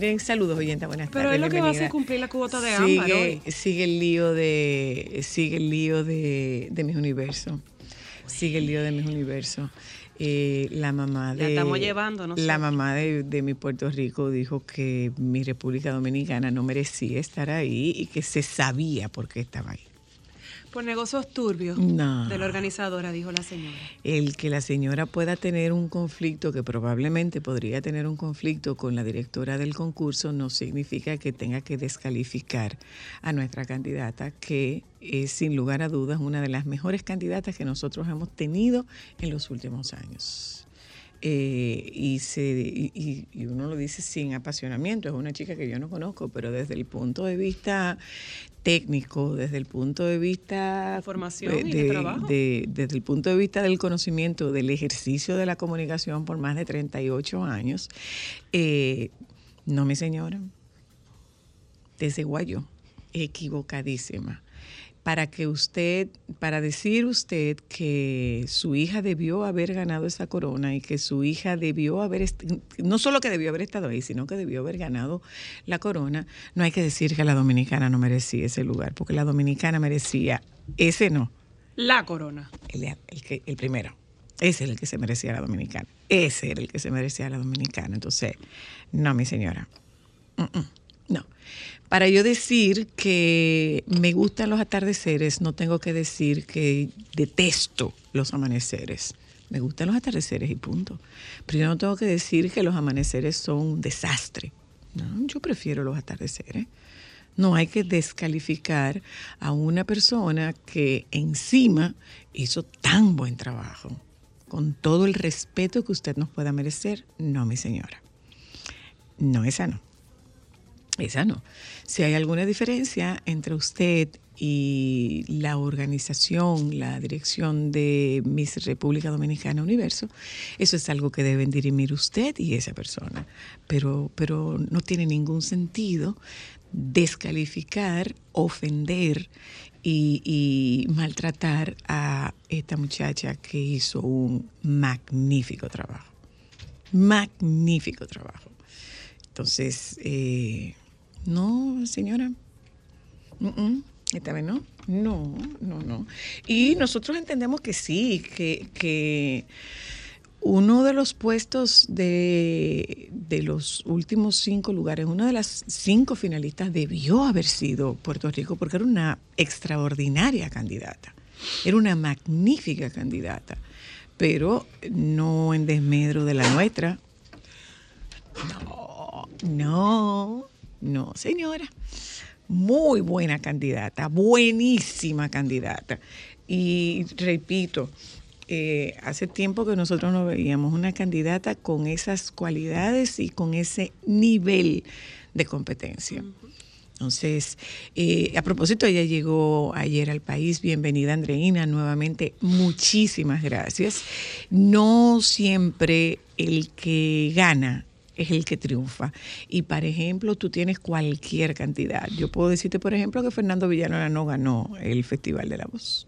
Miren, saludos, oyenta, buenas Pero tardes. es lo que va a hacer bienvenida. cumplir la cuota de ámbar sigue, hoy. sigue el lío de sigue el lío de, de mis universos. Sigue el lío de mis universos. Eh, la mamá La de estamos llevando nosotros. la mamá de, de mi Puerto Rico dijo que mi República Dominicana no merecía estar ahí y que se sabía por qué estaba ahí. Por negocios turbios No. de la organizadora, dijo la señora. El que la señora pueda tener un conflicto, que probablemente podría tener un conflicto con la directora del concurso, no significa que tenga que descalificar a nuestra candidata, que es sin lugar a dudas una de las mejores candidatas que nosotros hemos tenido en los últimos años. Eh, y, se, y, y- uno lo dice sin apasionamiento, es una chica que yo no conozco, pero desde el punto de vista técnico, desde el punto de vista Formación y de trabajo. de- desde el punto de vista del conocimiento del ejercicio de la comunicación por más de 38 años, eh, no, mi señora, desde Guayo, equivocadísima. Para que usted, para decir usted que su hija debió haber ganado esa corona y que su hija debió haber, no solo que debió haber estado ahí, sino que debió haber ganado la corona, no hay que decir que la dominicana no merecía ese lugar, porque la dominicana merecía ese no, La corona. el, el que, el primero. Ese es el que se merecía la dominicana. Ese era el que se merecía la dominicana. Entonces, no, mi señora. Mm, mm, No. Para yo decir que me gustan los atardeceres, no tengo que decir que detesto los amaneceres. Me gustan los atardeceres y punto. Pero yo no tengo que decir que los amaneceres son un desastre. No, yo prefiero los atardeceres. No hay que descalificar a una persona que encima hizo tan buen trabajo, con todo el respeto que usted nos pueda merecer. No, mi señora. No, esa no. Esa no. Si hay alguna diferencia entre usted y la organización, la dirección de Miss República Dominicana Universo, eso es algo que deben dirimir usted y esa persona. Pero, pero no tiene ningún sentido descalificar, ofender y, maltratar a esta muchacha que hizo un magnífico trabajo. Magnífico trabajo. Entonces, eh, no, señora. Esta vez no. No, no, no. Y nosotros entendemos que sí, que, que uno de los puestos de, de los últimos cinco lugares, una de las cinco finalistas debió haber sido Puerto Rico porque era una extraordinaria candidata. Era una magnífica candidata, pero no en desmedro de la nuestra. No, No, no, señora. Muy buena candidata, buenísima candidata. Y repito, eh, hace tiempo que nosotros no veíamos una candidata con esas cualidades y con ese nivel de competencia. Entonces, eh, a propósito, ella llegó ayer al país. Bienvenida, Andreina. Nuevamente, muchísimas gracias. No siempre el que gana es el que triunfa. Y, por ejemplo, tú tienes cualquier cantidad. Yo puedo decirte, por ejemplo, que Fernando Villanueva no ganó el Festival de la Voz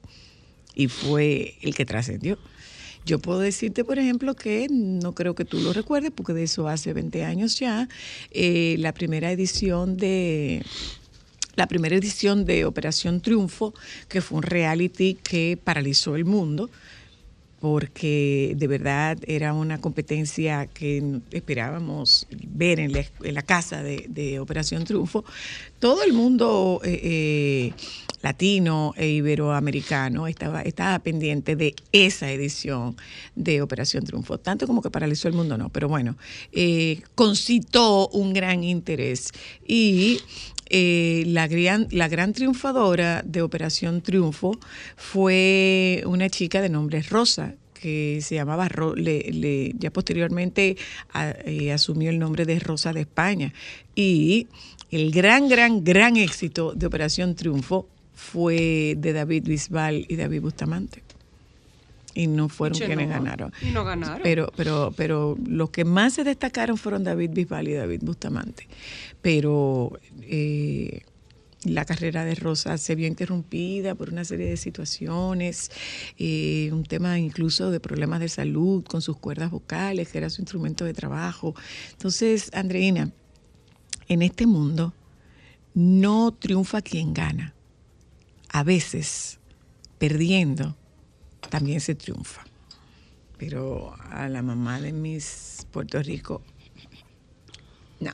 y fue el que trascendió. Yo puedo decirte, por ejemplo, que no creo que tú lo recuerdes, porque de eso hace 20 años ya, eh, la primera edición de la primera edición de Operación Triunfo, que fue un reality que paralizó el mundo, porque de verdad era una competencia que esperábamos ver en la, casa de, de Operación Triunfo. Todo el mundo eh, eh, latino e iberoamericano estaba, estaba pendiente de esa edición de Operación Triunfo, tanto como que paralizó el mundo, no, pero bueno, eh, concitó un gran interés y eh, la, gran, la gran triunfadora de Operación Triunfo fue una chica de nombre Rosa, que se llamaba, ya posteriormente eh, asumió el nombre de Rosa de España. Y el gran, gran, gran éxito de Operación Triunfo fue de David Bisbal y David Bustamante. Y no fueron quienes ganaron. Y no ganaron. Pero, pero, pero los que más se destacaron fueron David Bisbal y David Bustamante. Pero eh, la carrera de Rosa se vio interrumpida por una serie de situaciones, eh, un tema incluso de problemas de salud con sus cuerdas vocales, que era su instrumento de trabajo. Entonces, Andreina, en este mundo no triunfa quien gana. A veces, perdiendo, también se triunfa. Pero a la mamá de mis Puerto Rico, no.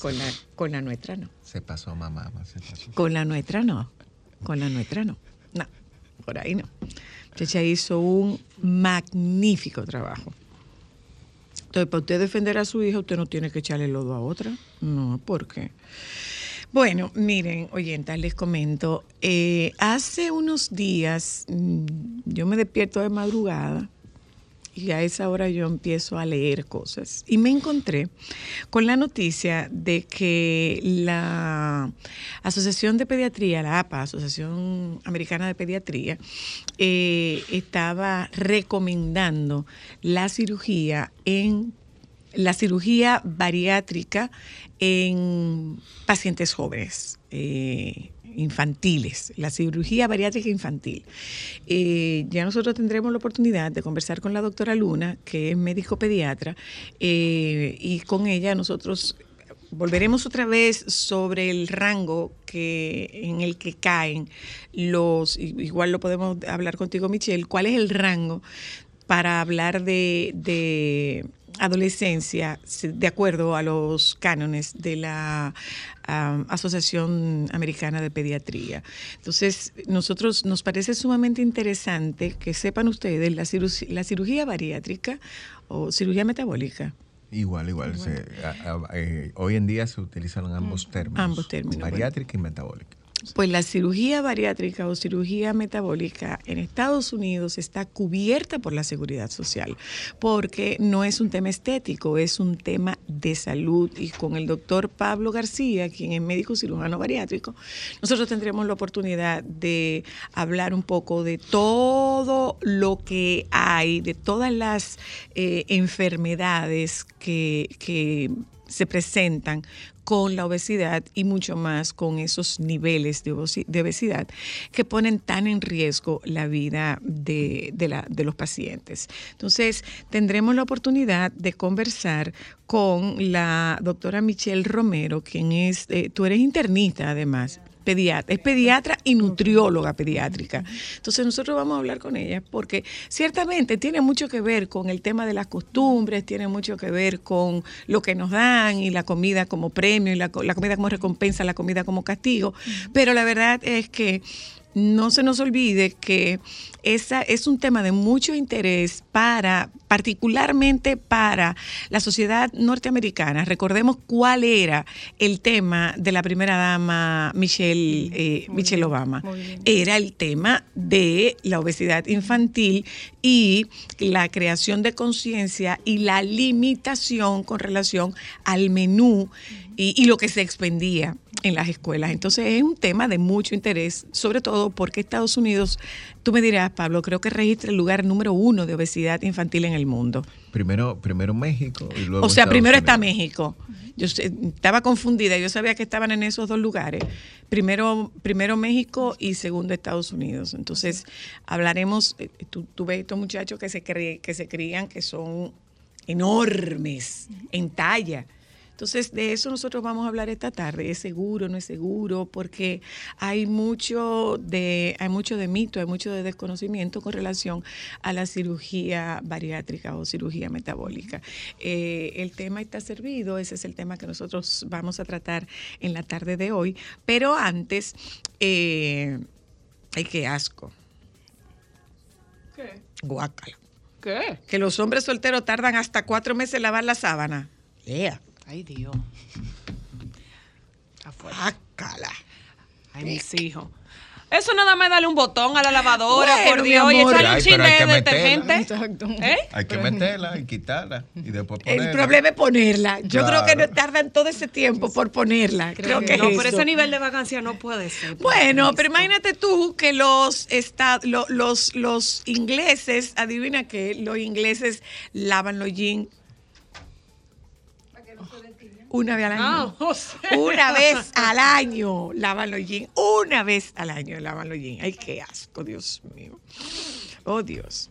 Con la, con la nuestra no. Se pasó mamá. se pasó. Con la nuestra no. Con la nuestra no. No, por ahí no. Checha hizo un magnífico trabajo. Entonces, para usted defender a su hija, usted no tiene que echarle lodo a otra. No, ¿por qué? Bueno, miren, oyentas, les comento. eh, hace unos días mm, yo me despierto de madrugada y a esa hora yo empiezo a leer cosas. Y me encontré con la noticia de que la Asociación de Pediatría, la APA, Asociación Americana de Pediatría, eh, estaba recomendando la cirugía en la cirugía bariátrica en pacientes jóvenes. eh, infantiles, la cirugía bariátrica infantil. Eh, ya nosotros tendremos la oportunidad de conversar con la doctora Luna, que es médico pediatra, eh, y con ella nosotros volveremos otra vez sobre el rango que en el que caen los, igual lo podemos hablar contigo Michelle, cuál es el rango para hablar de adolescencia se- de acuerdo a los cánones de la Asociación Americana de Pediatría. Entonces, nosotros nos parece sumamente interesante que sepan ustedes la, ciru- la cirugía bariátrica o cirugía metabólica. Igual, igual. se- a- a- eh, hoy en día se utilizan ambos términos. Ambos términos, Bariátrica y metabólica. Pues la cirugía bariátrica o cirugía metabólica en Estados Unidos está cubierta por la seguridad social, porque no es un tema estético, es un tema de salud. Y con el doctor Pablo García, quien es médico cirujano bariátrico, nosotros tendremos la oportunidad de hablar un poco de todo lo que hay, de todas las eh, enfermedades que, que se presentan con la obesidad y mucho más con esos niveles de, obesidad, que ponen tan en riesgo la vida de, de la- de los pacientes. Entonces, tendremos la oportunidad de conversar con la doctora Michelle Romero, quien es, eh, tú eres internista además. Pediatra, es pediatra y nutrióloga pediátrica. Entonces nosotros vamos a hablar con ella porque ciertamente tiene mucho que ver con el tema de las costumbres, tiene mucho que ver con lo que nos dan y la comida como premio y la, la comida como recompensa, la comida como castigo. Pero la verdad es que no se nos olvide que esa es un tema de mucho interés para, particularmente para la sociedad norteamericana. Recordemos cuál era el tema de la primera dama Michelle, eh, Michelle Obama. Era el tema de la obesidad infantil y la creación de conciencia y la limitación con relación al menú y, y lo que se expendía en las escuelas. Entonces es un tema de mucho interés, sobre todo porque Estados Unidos, tú me dirás, Pablo, creo que registra el lugar número uno de obesidad infantil en el mundo. Primero, primero México y luego O sea, Estados primero está. México. Yo estaba confundida, yo sabía que estaban en esos dos lugares. Primero, primero México y segundo Estados Unidos. Entonces, hablaremos, eh, tú, tú ves estos muchachos que se, cre- que se crían que son enormes en talla. Entonces, de eso nosotros vamos a hablar esta tarde. ¿Es seguro, no es seguro? Porque hay mucho de, hay mucho de mito, hay mucho de desconocimiento con relación a la cirugía bariátrica o cirugía metabólica. Eh, el tema está servido, ese es el tema que nosotros vamos a tratar en la tarde de hoy. Pero antes, eh, ay, qué asco. ¿Qué? Guácala. ¿Qué? Que los hombres solteros tardan hasta cuatro meses en lavar la sábana. Lea. Ay, Dios. Está fuerte. Guácala. Ay, mis hijos. Eso nada más darle un botón a la lavadora, Bueno, por Dios, y echarle un hay de que meterla. detergente. ¿Eh? Hay que meterla y quitarla y después ponerla. El problema es ponerla. Yo Claro. creo que no tardan todo ese tiempo por ponerla. Creo, que, no, es pero eso. ese nivel de vacancia no puede ser. Bueno, pero imagínate tú que los, lo- los, los ingleses, adivina que los ingleses lavan los jeans una vez al año. Ah, o sea. Una vez al año lavan los jeans. Una vez al año lavan los jeans. Ay, qué asco, Dios mío. Oh, Dios.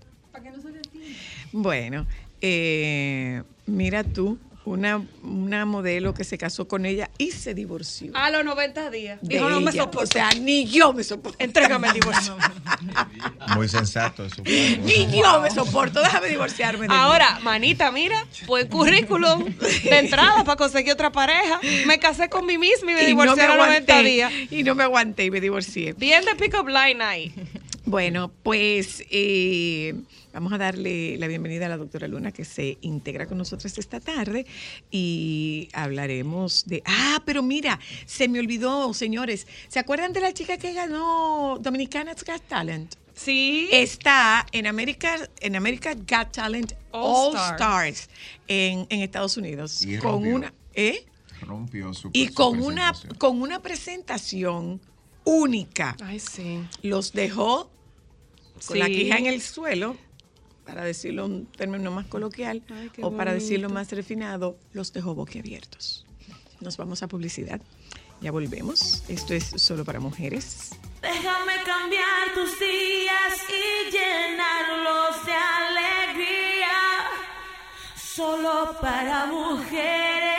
Bueno, eh, mira tú, una, una modelo que se casó con ella y se divorció. A los 90 días. de Dijo, no me soporto. O sea, ni yo me soporto. Entrégame el divorcio. Muy sensato eso. Ni yo me soporto. Déjame divorciarme. de Ahora, manita, mira, pues currículum de entrada para conseguir otra pareja. Me casé con mí misma y me mí. divorcié a los 90 días. Y no me aguanté y me divorcié. Bien de pick up line ahí. Bueno, pues eh, vamos a darle la bienvenida a la doctora Luna que se integra con nosotros esta tarde y hablaremos de... Ah, pero mira, se me olvidó, señores. ¿Se acuerdan de la chica que ganó Dominica's Got Talent? Sí. Está en América, en America Got Talent All All, Stars en, en Estados Unidos. Y con rompió. una... ¿eh? Rompió su Y su con una, con una presentación única Ay, sí. los dejó con la quija en el suelo, para decirlo un término más coloquial, Ay, o para decirlo más refinado, los dejó boquiabiertos. Nos vamos a publicidad. Ya volvemos. Esto es solo para mujeres. Déjame cambiar tus días y llenarlos de alegría. Solo para mujeres.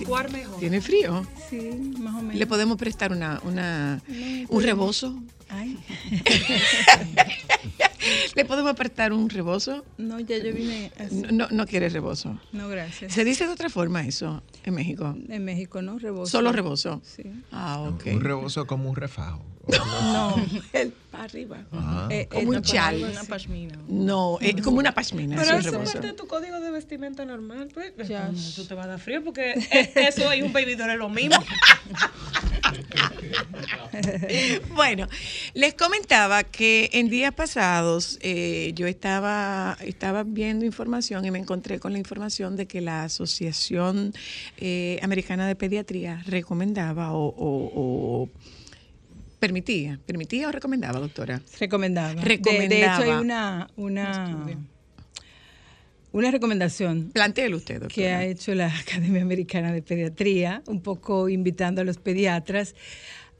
Mejor. ¿Tiene frío? Sí, más o menos. ¿Le podemos prestar una, una, un rebozo? Ay, ¿Le podemos apretar un rebozo? No, ya yo vine. así. No, no, rebozo. No, gracias. ¿Se dice de otra forma eso en México? En México no, rebozo. Solo rebozo. Sí. Ah, ok. Un rebozo como un refajo. No, El para arriba. Ah. eh, Como eh, un chal. Una pashmina. No, es como una pashmina. Pero eso eso es parte de tu código de vestimenta normal. Pues, Ya. tú te vas a dar frío porque eh, eso y un baby doll es lo mismo. Bueno, les comentaba que en días pasados eh, yo estaba, estaba viendo información y me encontré con la información de que la Asociación eh, Americana de Pediatría recomendaba o, o- o permitía, permitía o recomendaba, doctora. recomendaba. De- De, Recomendaba. hecho, hay una, una, una recomendación Plantéelo usted, doctora. que ha hecho la Academia Americana de Pediatría, un poco invitando a los pediatras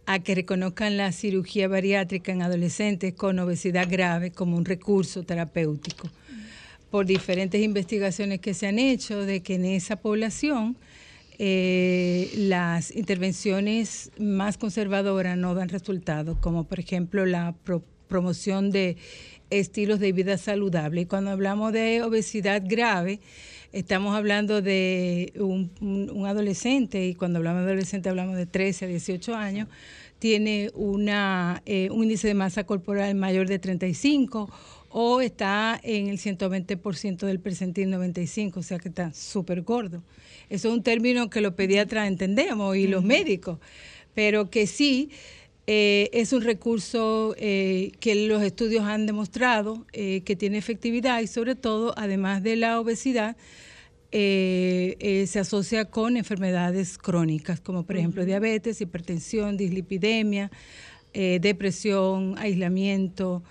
a que reconozcan la cirugía bariátrica en adolescentes con obesidad grave como un recurso terapéutico. Por diferentes investigaciones que se han hecho de que en esa población eh, las intervenciones más conservadoras no dan resultados, como por ejemplo la pro- promoción de estilos de vida saludable. Y cuando hablamos de obesidad grave, estamos hablando de un, adolescente, y cuando hablamos de adolescente hablamos de 13 a 18 años, tiene una, eh, un índice de masa corporal mayor de 35 o está en el 120% del percentil 95, o sea que está súper gordo. Eso es un término que los pediatras entendemos y los médicos, pero que sí eh, es un recurso eh, que los estudios han demostrado eh, que tiene efectividad y sobre todo, además de la obesidad, se asocia con enfermedades crónicas, como por ejemplo diabetes, hipertensión, dislipidemia, depresión, aislamiento,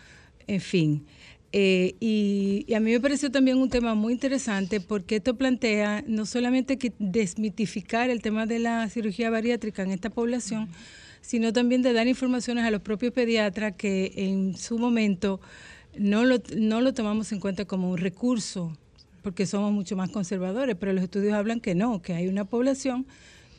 en fin. Eh, y, y a mí me pareció también un tema muy interesante porque esto plantea no solamente que desmitificar el tema de la cirugía bariátrica en esta población, sino también de dar informaciones a los propios pediatras que en su momento no lo, no lo tomamos en cuenta como un recurso, porque somos mucho más conservadores, pero los estudios hablan que no, que hay una población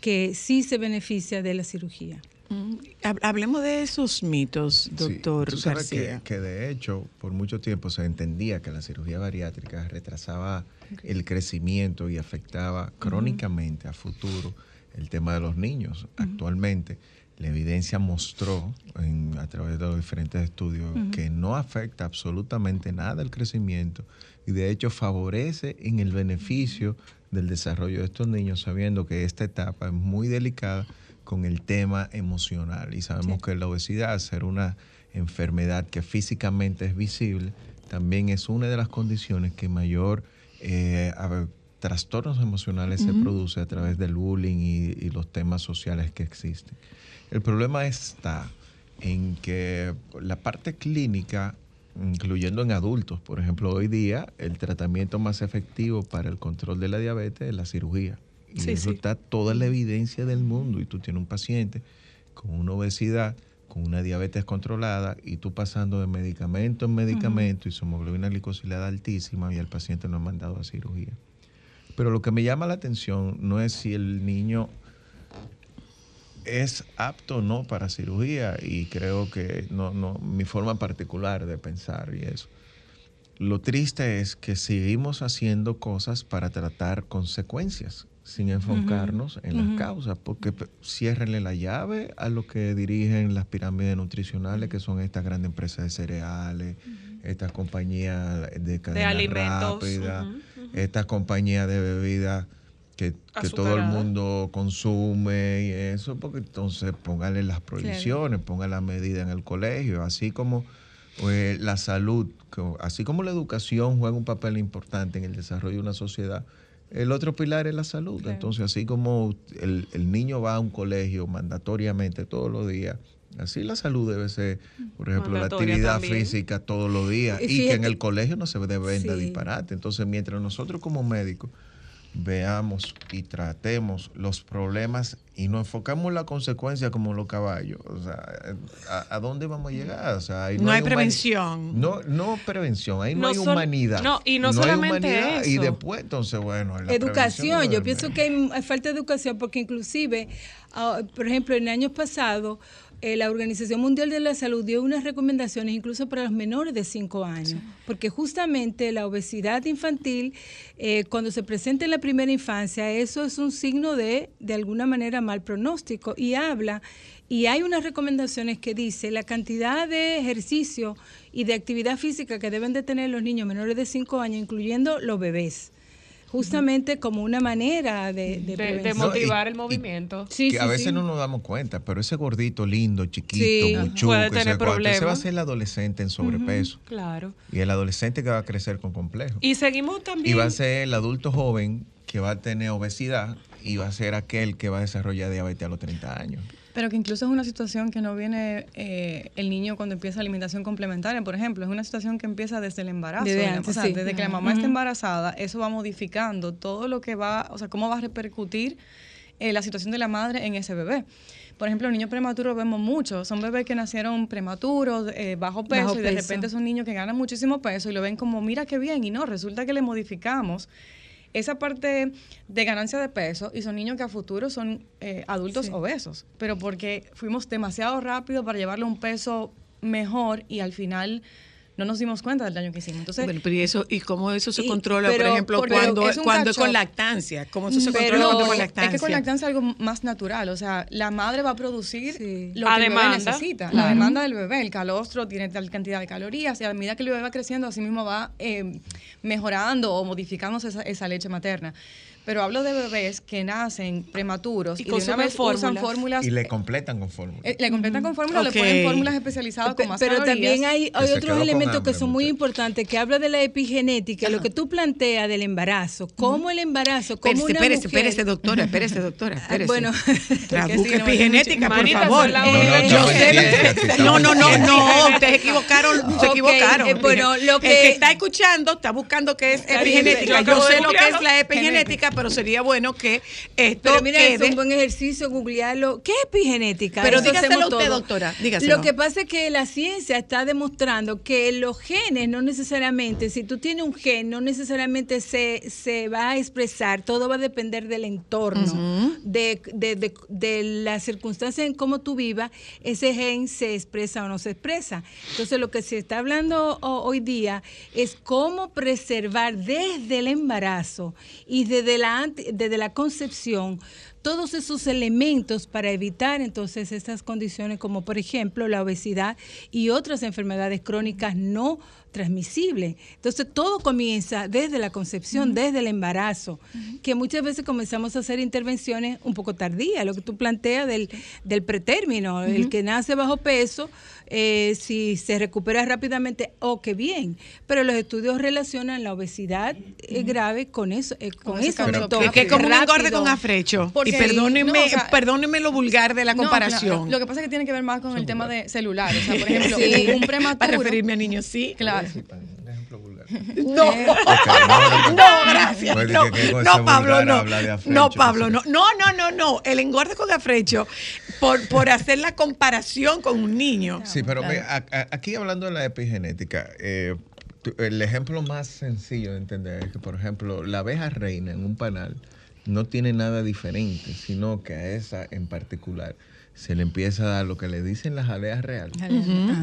que sí se beneficia de la cirugía. Mm, hab- Hablemos de esos mitos, Sí, doctor tú sabes que, García. que de hecho por mucho tiempo se entendía que la cirugía bariátrica retrasaba el crecimiento y afectaba crónicamente a futuro el tema de los niños. Actualmente la evidencia mostró en- a través de los diferentes estudios que no afecta absolutamente nada el crecimiento y de hecho favorece en el beneficio del desarrollo de estos niños sabiendo que esta etapa es muy delicada con el tema emocional. Y sabemos que la obesidad, al ser una enfermedad que físicamente es visible, también es una de las condiciones que mayor eh, a ver, trastornos emocionales se produce a través del bullying y, y los temas sociales que existen. El problema está en que la parte clínica, incluyendo en adultos, por ejemplo, hoy día el tratamiento más efectivo para el control de la diabetes es la cirugía. Y Sí, eso sí. está toda la evidencia del mundo. Y tú tienes un paciente con una obesidad, con una diabetes controlada, y tú pasando de medicamento en medicamento y su hemoglobina glicosilada altísima, y el paciente no ha mandado a cirugía. Pero lo que me llama la atención no es si el niño es apto o no para cirugía, y creo que no, no, mi forma particular de pensar y eso. Lo triste es que seguimos haciendo cosas para tratar consecuencias sin enfocarnos en las causas, porque ciérrenle la llave a lo que dirigen las pirámides nutricionales, que son estas grandes empresas de cereales, estas compañías de cadena alimentos, rápida, estas compañías de bebidas que, que todo el mundo consume y eso, porque entonces póngale las prohibiciones, ponga la medida en el colegio, así como pues, la salud, así como la educación juega un papel importante en el desarrollo de una sociedad, el otro pilar es la salud. Entonces, así como el, el niño va a un colegio mandatoriamente todos los días, así la salud debe ser, por ejemplo, la actividad también. física todos los días Y y, que en el colegio no se debe vender Sí. disparate. Entonces, mientras nosotros como médicos veamos y tratemos los problemas y nos enfocamos en la consecuencia como los caballos, o sea, ¿a, a dónde vamos a llegar? O sea, ahí No hay prevención. No, no prevención, ahí no, No hay humanidad. no, y no solamente humanidad. Y eso. después, entonces, bueno, la Educación, yo pienso que hay, hay falta de educación porque inclusive, ah, por ejemplo, en años pasados, eh, la Organización Mundial de la Salud dio unas recomendaciones incluso para los menores de 5 años, porque justamente la obesidad infantil, eh, cuando se presenta en la primera infancia, eso es un signo de, de alguna manera, mal pronóstico y habla, y hay unas recomendaciones que dice la cantidad de ejercicio y de actividad física que deben de tener los niños menores de 5 años, incluyendo los bebés. Justamente como una manera de, de De, de prevención. motivar y- el movimiento. Sí, que sí, a veces sí. no nos damos cuenta, pero ese gordito lindo, chiquito, Sí. muchuco, Puede ese tener cuarto, ese va a problemas. ser el adolescente en sobrepeso. Claro. Y el adolescente que va a crecer con complejo. Y seguimos Y también. va a ser el adulto joven que va a tener obesidad y va a ser aquel que va a desarrollar diabetes a los 30 años. Pero que incluso es una situación que no viene eh, el niño cuando empieza alimentación complementaria, por ejemplo, es una situación que empieza desde el embarazo. Desde la- antes, o sea, sí. desde que la mamá está Ujú. embarazada, eso va modificando todo lo que va, o sea, cómo va a repercutir eh, la situación de la madre en ese bebé. Por ejemplo, niños prematuros vemos mucho, son bebés que nacieron prematuros, eh, bajo peso, Bajo y de peso. repente son niños que ganan muchísimo peso y lo ven como, mira qué bien, y no, resulta que le modificamos esa parte de ganancia de peso y son niños que a futuro son eh, adultos Sí. obesos, pero porque fuimos demasiado rápido para llevarle un peso mejor y al final no nos dimos cuenta del daño que hicimos. Entonces, Bueno, pero ¿y eso y cómo eso se Y- controla, pero- por ejemplo, porque cuando es cuando es con lactancia? ¿Cómo eso se pero controla cuando es con es lactancia? que con lactancia es algo más natural, o sea, la madre va a producir Sí. lo A que el bebé demanda. necesita, la demanda del bebé, el calostro tiene tal cantidad de calorías y a medida que el bebé va creciendo, así mismo va eh, mejorando o modificándose esa, esa leche materna. Pero hablo de bebés que nacen prematuros Y y, de una consumen vez usan fórmulas. fórmulas Y le completan con fórmula. Eh, le completan con fórmula, Ok. le ponen fórmulas especializadas con más Pero calorías. también hay, hay otros con elementos que son muy importantes, que habla de la epigenética, lo que tú planteas del embarazo, cómo el embarazo, cómo Espérese, una espérese, mujer- espérese, doctora, espérese, doctora, espérese. bueno, no, epigenética, por favor. la- Eh, No, no, No, no, ustedes equivocaron, se equivocaron. eh, bueno, lo El que- está escuchando está buscando qué es epigenética. yo sé lo que es la epigenética, pero sería bueno que esto Pero mira, es quede. un buen ejercicio googlearlo. ¿Qué es epigenética? Pero Eso dígaselo usted, todo. doctora, dígaselo. Lo que pasa es que la ciencia está demostrando que los genes no necesariamente, si tú tienes un gen, no necesariamente se, se va a expresar, todo va a depender del entorno, de, de, de, de las circunstancias en cómo tú vivas, ese gen se expresa o no se expresa. Entonces lo que se está hablando ho- hoy día es cómo preservar desde el embarazo y desde la, desde la concepción todos esos elementos para evitar entonces estas condiciones como por ejemplo la obesidad y otras enfermedades crónicas no transmisibles. Entonces todo comienza desde la concepción, desde el embarazo, que muchas veces comenzamos a hacer intervenciones un poco tardías, lo que tú planteas del, del pretérmino, el que nace bajo peso, eh, si se recupera rápidamente, o qué bien, pero los estudios relacionan la obesidad eh, grave con eso, eh, con, cambio aumento que, como un engorde con afrecho. Porque- y perdónenme, no, o sea, perdónenme lo vulgar de la No, comparación. claro, lo que pasa es que tiene que ver más con el tema de celular. O sea, por ejemplo, Sí. un prematuro. Para referirme a niños, sí. Claro. Sí, pa- un ejemplo vulgar. No, no, no, gracias. Pues, No, no, Pablo, no. afrecho, No, Pablo, no no. No, no, no. El engorde con afrecho por, por hacer la comparación con un niño. Sí, pero a- a- aquí hablando de la epigenética, eh, el ejemplo más sencillo de entender es que, por ejemplo, la abeja reina en un panal no tiene nada diferente, sino que a esa en particular se le empieza a dar lo que le dicen las aleas reales,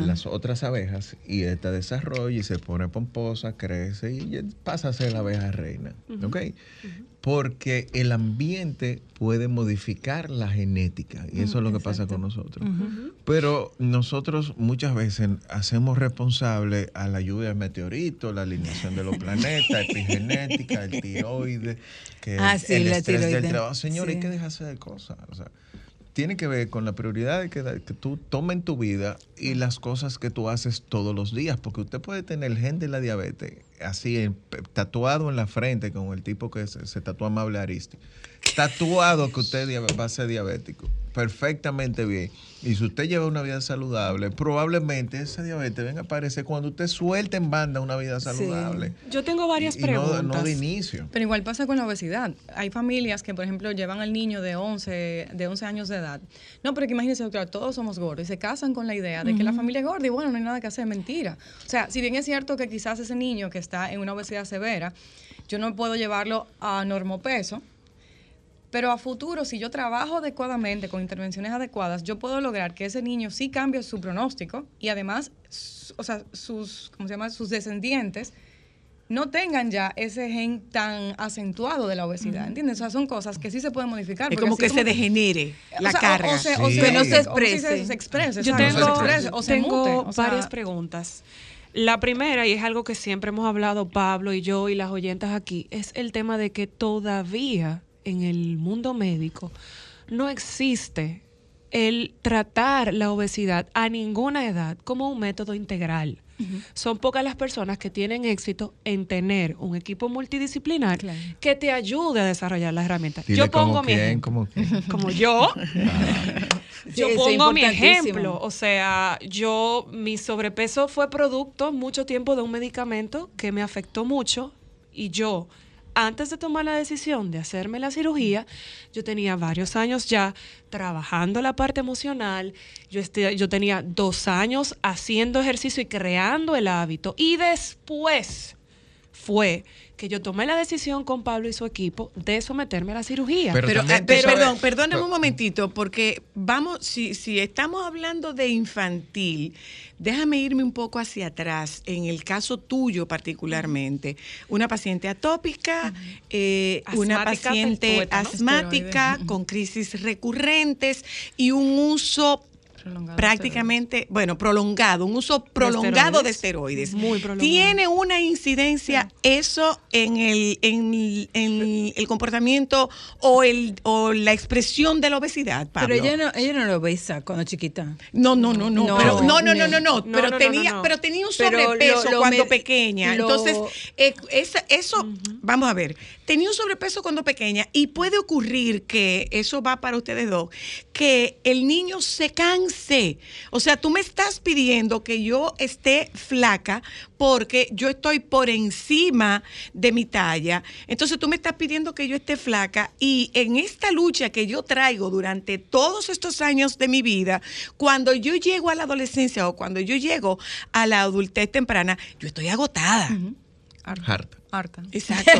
las otras abejas, y esta desarrolla y se pone pomposa, crece y pasa a ser la abeja reina. ¿Ok? Porque el ambiente puede modificar la genética, y eso es lo que pasa con nosotros. Pero nosotros muchas veces hacemos responsable a la lluvia de meteoritos, la alineación de los planetas, epigenética, el tiroides, que Ah, el, sí, el la estrés del trabajo. Señor, hay Sí. que dejarse de cosas. O sea, tiene que ver con la prioridad que, que tú tomes en tu vida y las cosas que tú haces todos los días, porque usted puede tener el gen de la diabetes así pe- tatuado en la frente con el tipo que se, se tatúa amable Aristi. Tatuado que usted va a ser diabético, perfectamente bien. Y si usted lleva una vida saludable, probablemente esa diabetes venga a aparecer cuando usted suelte en banda una vida saludable. Yo tengo varias Y- y no- preguntas. no de inicio. Pero igual pasa con la obesidad. Hay familias que, por ejemplo, llevan al niño de 11, de 11 años de edad. No, pero que imagínense, doctora, todos somos gordos y se casan con la idea de que la familia es gorda y bueno, no hay nada que hacer, mentira. O sea, si bien es cierto que quizás ese niño que está en una obesidad severa, yo no puedo llevarlo a normopeso, Pero a futuro, si yo trabajo adecuadamente, con intervenciones adecuadas, yo puedo lograr que ese niño sí cambie su pronóstico y además, o sea, sus, ¿cómo se llama? Sus descendientes no tengan ya ese gen tan acentuado de la obesidad, ¿entiendes? O sea, son cosas que sí se pueden modificar. Es como que se degenere o la sea, o- carga. O, se, o Sí. se- Que no se o exprese. se exprese, Yo tengo, se exprese, o se tengo mute, o sea, varias preguntas. La primera, y es algo que siempre hemos hablado Pablo y yo y las oyentas aquí, es el tema de que todavía en el mundo médico no existe el tratar la obesidad a ninguna edad como un método integral. Son pocas las personas que tienen éxito en tener un equipo multidisciplinar Claro. que te ayude a desarrollar las herramientas. Dile yo pongo como mi quién, ejemplo. como yo, Sí, yo pongo mi ejemplo, o sea, yo mi sobrepeso fue producto mucho tiempo de un medicamento que me afectó mucho y yo antes de tomar la decisión de hacerme la cirugía, yo tenía varios años ya trabajando la parte emocional, yo, este- tenía dos años haciendo ejercicio y creando el hábito. Y después fue que yo tomé la decisión con Pablo y su equipo de someterme a la cirugía. Pero eh, pero, perdón, perdóname pero- un momentito, porque vamos, si, si estamos hablando de infantil, déjame irme un poco hacia atrás, en el caso tuyo particularmente, una paciente atópica, eh, una paciente asmática con crisis recurrentes y un uso Prolongado prácticamente, bueno, prolongado, un uso prolongado de esteroides. esteroides. Muy prolongado. ¿Tiene una incidencia eso en el, en, en el comportamiento o, el, o la expresión de la obesidad, Pablo? Pero ella no, ella no lo besa cuando chiquita. No, no, no, no, No, pero, no, no, no, no. no, pero tenía, no, no. pero tenía un lo- sobrepeso lo cuando pequeña. lo- Entonces, eh, esa- eso, vamos a ver, tenía un sobrepeso cuando pequeña y puede ocurrir que eso va para ustedes dos, que el niño se canse. O sea, tú me estás pidiendo que yo esté flaca porque yo estoy por encima de mi talla. Entonces tú me estás pidiendo que yo esté flaca y en esta lucha que yo traigo durante todos estos años de mi vida, cuando yo llego a la adolescencia o cuando yo llego a la adultez temprana, yo estoy agotada. Harta. Harta. Exacto.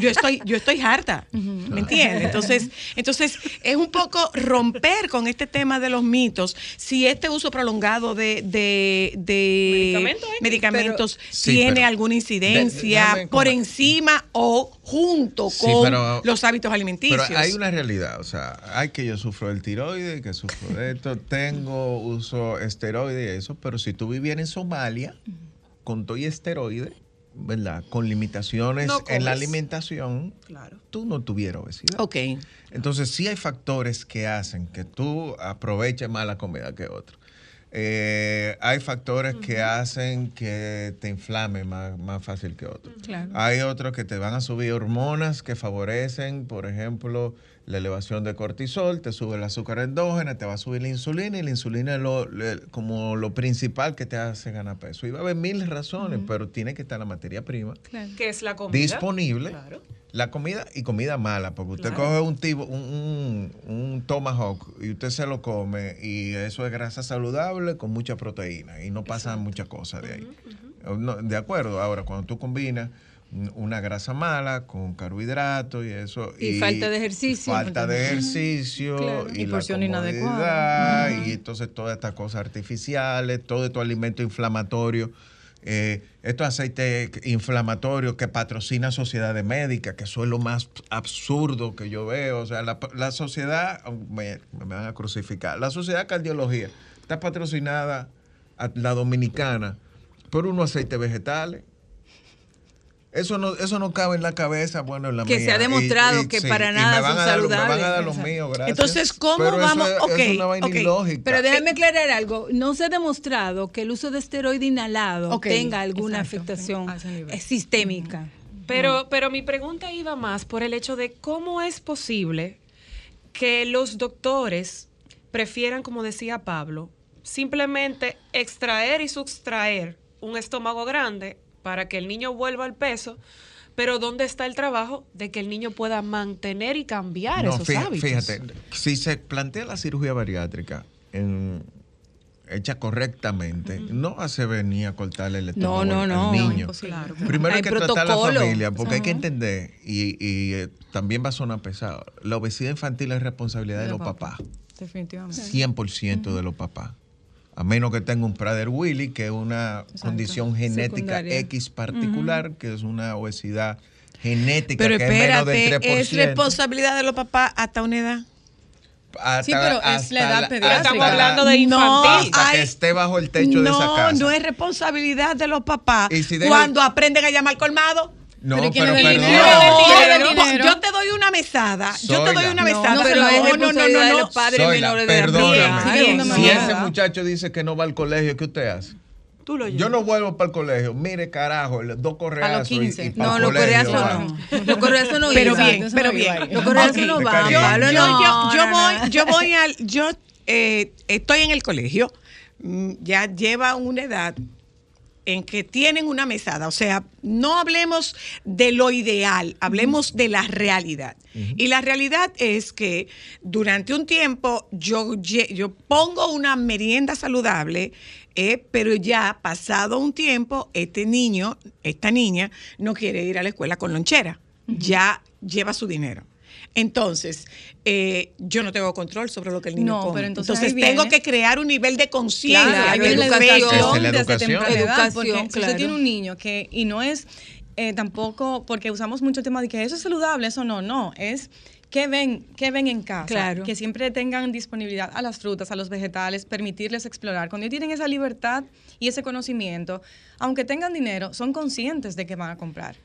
Yo estoy, yo estoy harta. ¿Me entiendes? Entonces, entonces, es un poco romper con este tema de los mitos. Si este uso prolongado de, de, de Medicamentos, ¿eh? medicamentos Sí, tiene pero- alguna de- incidencia por encima o junto Sí, con pero- los hábitos alimenticios. Pero hay una realidad, o sea, hay que yo sufro del tiroides, que sufro de esto, tengo uso esteroide y eso, pero si tú vivieras en Somalia con todo y esteroide, ¿verdad? Con limitaciones No en la alimentación, Claro. tú no tuvieras obesidad. Ok. Entonces sí hay factores que hacen que tú aproveches más la comida que otro. Eh, hay factores que hacen que te inflame más, más fácil que otros. Claro. Hay otros que te van a subir hormonas que favorecen, por ejemplo, la elevación de cortisol, te sube el azúcar endógena, te va a subir la insulina y la insulina es lo, le- como lo principal que te hace ganar peso. Y va a haber mil razones, pero tiene que estar la materia prima Que es la comida. disponible. Claro. La comida y comida mala, porque usted Claro. coge un, tipo, un, un, un tomahawk y usted se lo come y eso es grasa saludable con mucha proteína y no pasa muchas cosas de ahí. No, de acuerdo, ahora cuando tú combinas una grasa mala con carbohidratos y eso. Y falta de ejercicio. Falta de ejercicio Claro. y, Y la porción inadecuada. Y entonces todas estas cosas artificiales, todo estos alimentos inflamatorios. Eh, estos aceites inflamatorios que patrocina sociedades médicas, que eso es lo más absurdo que yo veo. O sea, la, la sociedad, me, me van a crucificar, la sociedad de cardiología está patrocinada a la dominicana por unos aceites vegetales. Eso no, eso no cabe en la cabeza, bueno, en la Que mía. se ha demostrado que para nada son a dar- Me van saludables. a dar los míos, gracias. Entonces, ¿cómo Pero eso vamos? es- eso Ok, es una vaina ok. ilógica. Pero déjame aclarar algo. No se ha demostrado que el uso de esteroide inhalado tenga alguna exacto, afectación sistémica. Pero, pero mi pregunta iba más por el hecho de cómo es posible que los doctores prefieran, como decía Pablo, simplemente extraer y sustraer un estómago grande para que el niño vuelva al peso, pero ¿dónde está el trabajo de que el niño pueda mantener y cambiar No, esos hábitos? Fíjate, si se plantea la cirugía bariátrica en, hecha correctamente, no hace venir a cortarle el estómago no, al- no, al niño. Claro. Primero hay, Hay que tratar a la protocolo. familia, porque hay que entender, y, y, eh, también va a sonar pesado, la obesidad infantil es responsabilidad de De los papá. papás, Definitivamente. 100% de los papás. A menos que tenga un Prader Willy, que es una condición genética Secundaria. X particular, que es una obesidad genética Pero que es menos del espérate, 3%. es responsabilidad de los papás hasta una edad. Hasta- Sí, pero es la edad pediátrica. Estamos hablando de No, infantil. hasta que esté bajo el techo de esa No, casa. no es responsabilidad de los papás si cuando aprenden a llamar colmado. No. No, ¿Quién le da el yo- te doy una mesada. Yo te doy una No, mesada. no, pero no, no, no, no. los padres menores de perdóname. Si ese muchacho dice que no va al colegio, ¿qué usted hace? Tú lo Yo no vuelvo para el colegio. Mire, carajo, dos correazos. y- 15. y No, los va. no. Los coreazos no Pero bien, pero no bien. Los coreazos Ok. no van, yo, no, no, voy, no. yo voy al, yo eh, estoy en el colegio, mm, ya lleva una edad en que tienen una mesada, o sea, no hablemos de lo ideal, hablemos de la realidad. Y la realidad es que durante un tiempo yo, yo pongo una merienda saludable, eh, pero ya pasado un tiempo, este niño, esta niña, no quiere ir a la escuela con lonchera, ya lleva su dinero. Entonces, eh, yo no tengo control sobre lo que el niño No, come. pero entonces tengo viene- que crear un nivel de conciencia. Claro, la pecho. educación. La desde educación. temprana edad, Educación, porque si usted tiene un niño que, y no es eh, tampoco, porque usamos mucho el tema de que eso es saludable, eso no, no, es que ven, que ven en casa, Claro. que siempre tengan disponibilidad a las frutas, a los vegetales, permitirles explorar. Cuando ellos tienen esa libertad y ese conocimiento, aunque tengan dinero, son conscientes de que van a comprar.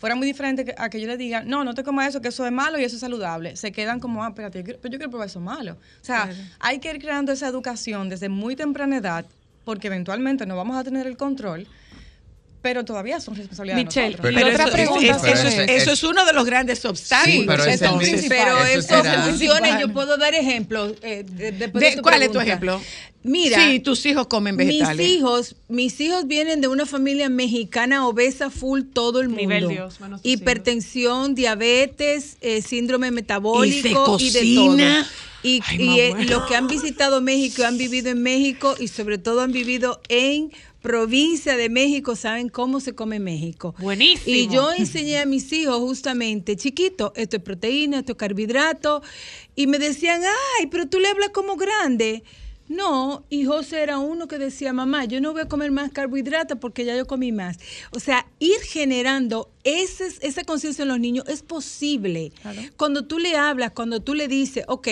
Fuera muy diferente a que yo les diga, no, no te comas eso, que eso es malo y eso es saludable. Se quedan como, ah, espérate, yo quiero, pero yo quiero probar eso malo. O sea, hay que ir creando esa educación desde muy temprana edad, porque eventualmente no vamos a tener el control, pero todavía son responsabilidades Michelle, de nosotros. Pero otra eso, pregunta es- eso es, ese- eso es uno de los grandes obstáculos. Sí, pero Eso eso será- funciona. Yo puedo dar ejemplos. eh, de- ¿Cuál es tu ejemplo? Mira, Sí, tus hijos comen vegetales. Mis hijos, mis hijos vienen de una familia mexicana obesa full todo el mundo. Nivel Dios, Hipertensión, diabetes, eh, síndrome metabólico ¿Y y, de todo. Y, Ay, y, eh, los que han visitado México, han vivido en México y sobre todo han vivido en provincia de México, saben cómo se come México. Buenísimo. Y yo enseñé a mis hijos justamente, chiquito, esto es proteína, esto es carbohidrato, y me decían, ay, pero tú le hablas como grande. No, y José era uno que decía, mamá, yo no voy a comer más carbohidratos porque ya yo comí más. O sea, ir generando ese, esa conciencia en los niños es posible. Cuando tú le hablas, cuando tú le dices, ok,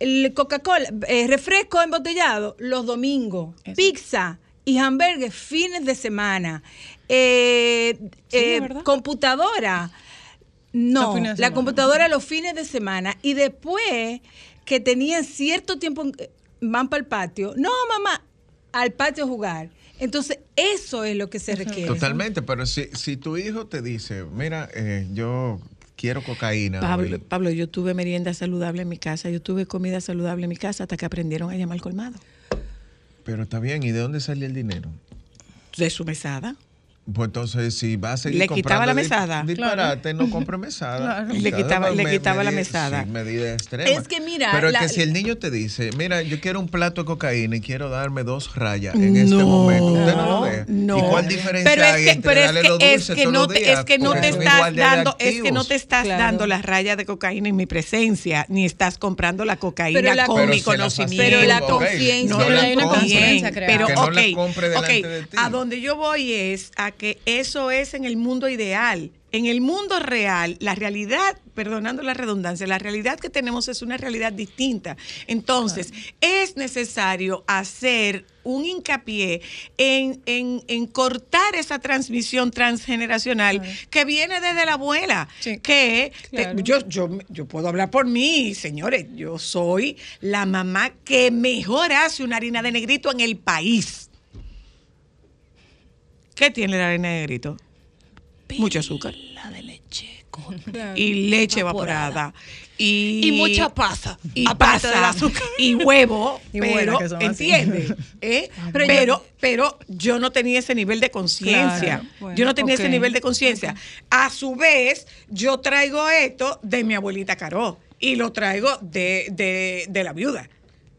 el Coca-Cola, eh, refresco embotellado los domingos, pizza y hamburgues fines de semana, eh, Sí, eh, computadora. No, la semana. computadora los fines de semana y después que tenían cierto tiempo eh, van para el patio. No, mamá, al patio a jugar. Entonces, eso es lo que se requiere. Totalmente, pero si, si tu hijo te dice, mira, eh, yo quiero cocaína. Pablo, hoy", Pablo, yo tuve merienda saludable en mi casa, yo tuve comida saludable en mi casa hasta que aprendieron a llamar colmado. Pero está bien, ¿y de dónde sale el dinero? De su mesada. Pues entonces, si va a seguir Le quitaba la mesada. Disparate, no compre mesada. Claro. Le quitaba- le quitaba la mesada. Sí, medida extrema. Es que mira, Pero es la- que si el niño te dice, mira, yo quiero un plato de cocaína y quiero darme dos rayas en este momento, usted no lo deja. no. ¿Y cuál diferencia pero es hay que, entre pero es darle que, los es que todos no los te, días? es que no te estás dando, es que no te estás Claro. dando las rayas de cocaína en mi presencia, ni estás comprando la cocaína Pero la- con Pero mi conocimiento. Pero la conciencia- No hay una conciencia creada. Pero, ok, compre delante ok, de ti. A donde yo voy es a que eso es en el mundo ideal. En el mundo real, la realidad, perdonando la redundancia, la realidad que tenemos es una realidad distinta. Entonces, es necesario hacer un hincapié en, en- en cortar esa transmisión transgeneracional que viene desde la abuela. Sí. Que te- yo, yo, yo puedo hablar por mí, señores. Yo soy la mamá que mejor hace una harina de negrito en el país. ¿Qué tiene la harina de negrito? Mucho azúcar. de leche Claro. Y leche evaporada. Y, Y mucha pasa, Y aparte pasa. del azúcar. Y huevo. Y pero, así. ¿entiendes? ¿Eh? Pero Pero, yo- pero, yo no tenía ese nivel de conciencia. Claro, bueno, yo no tenía ese nivel de conciencia. A su vez, yo traigo esto de mi abuelita Caró. Y lo traigo de, de, de la viuda.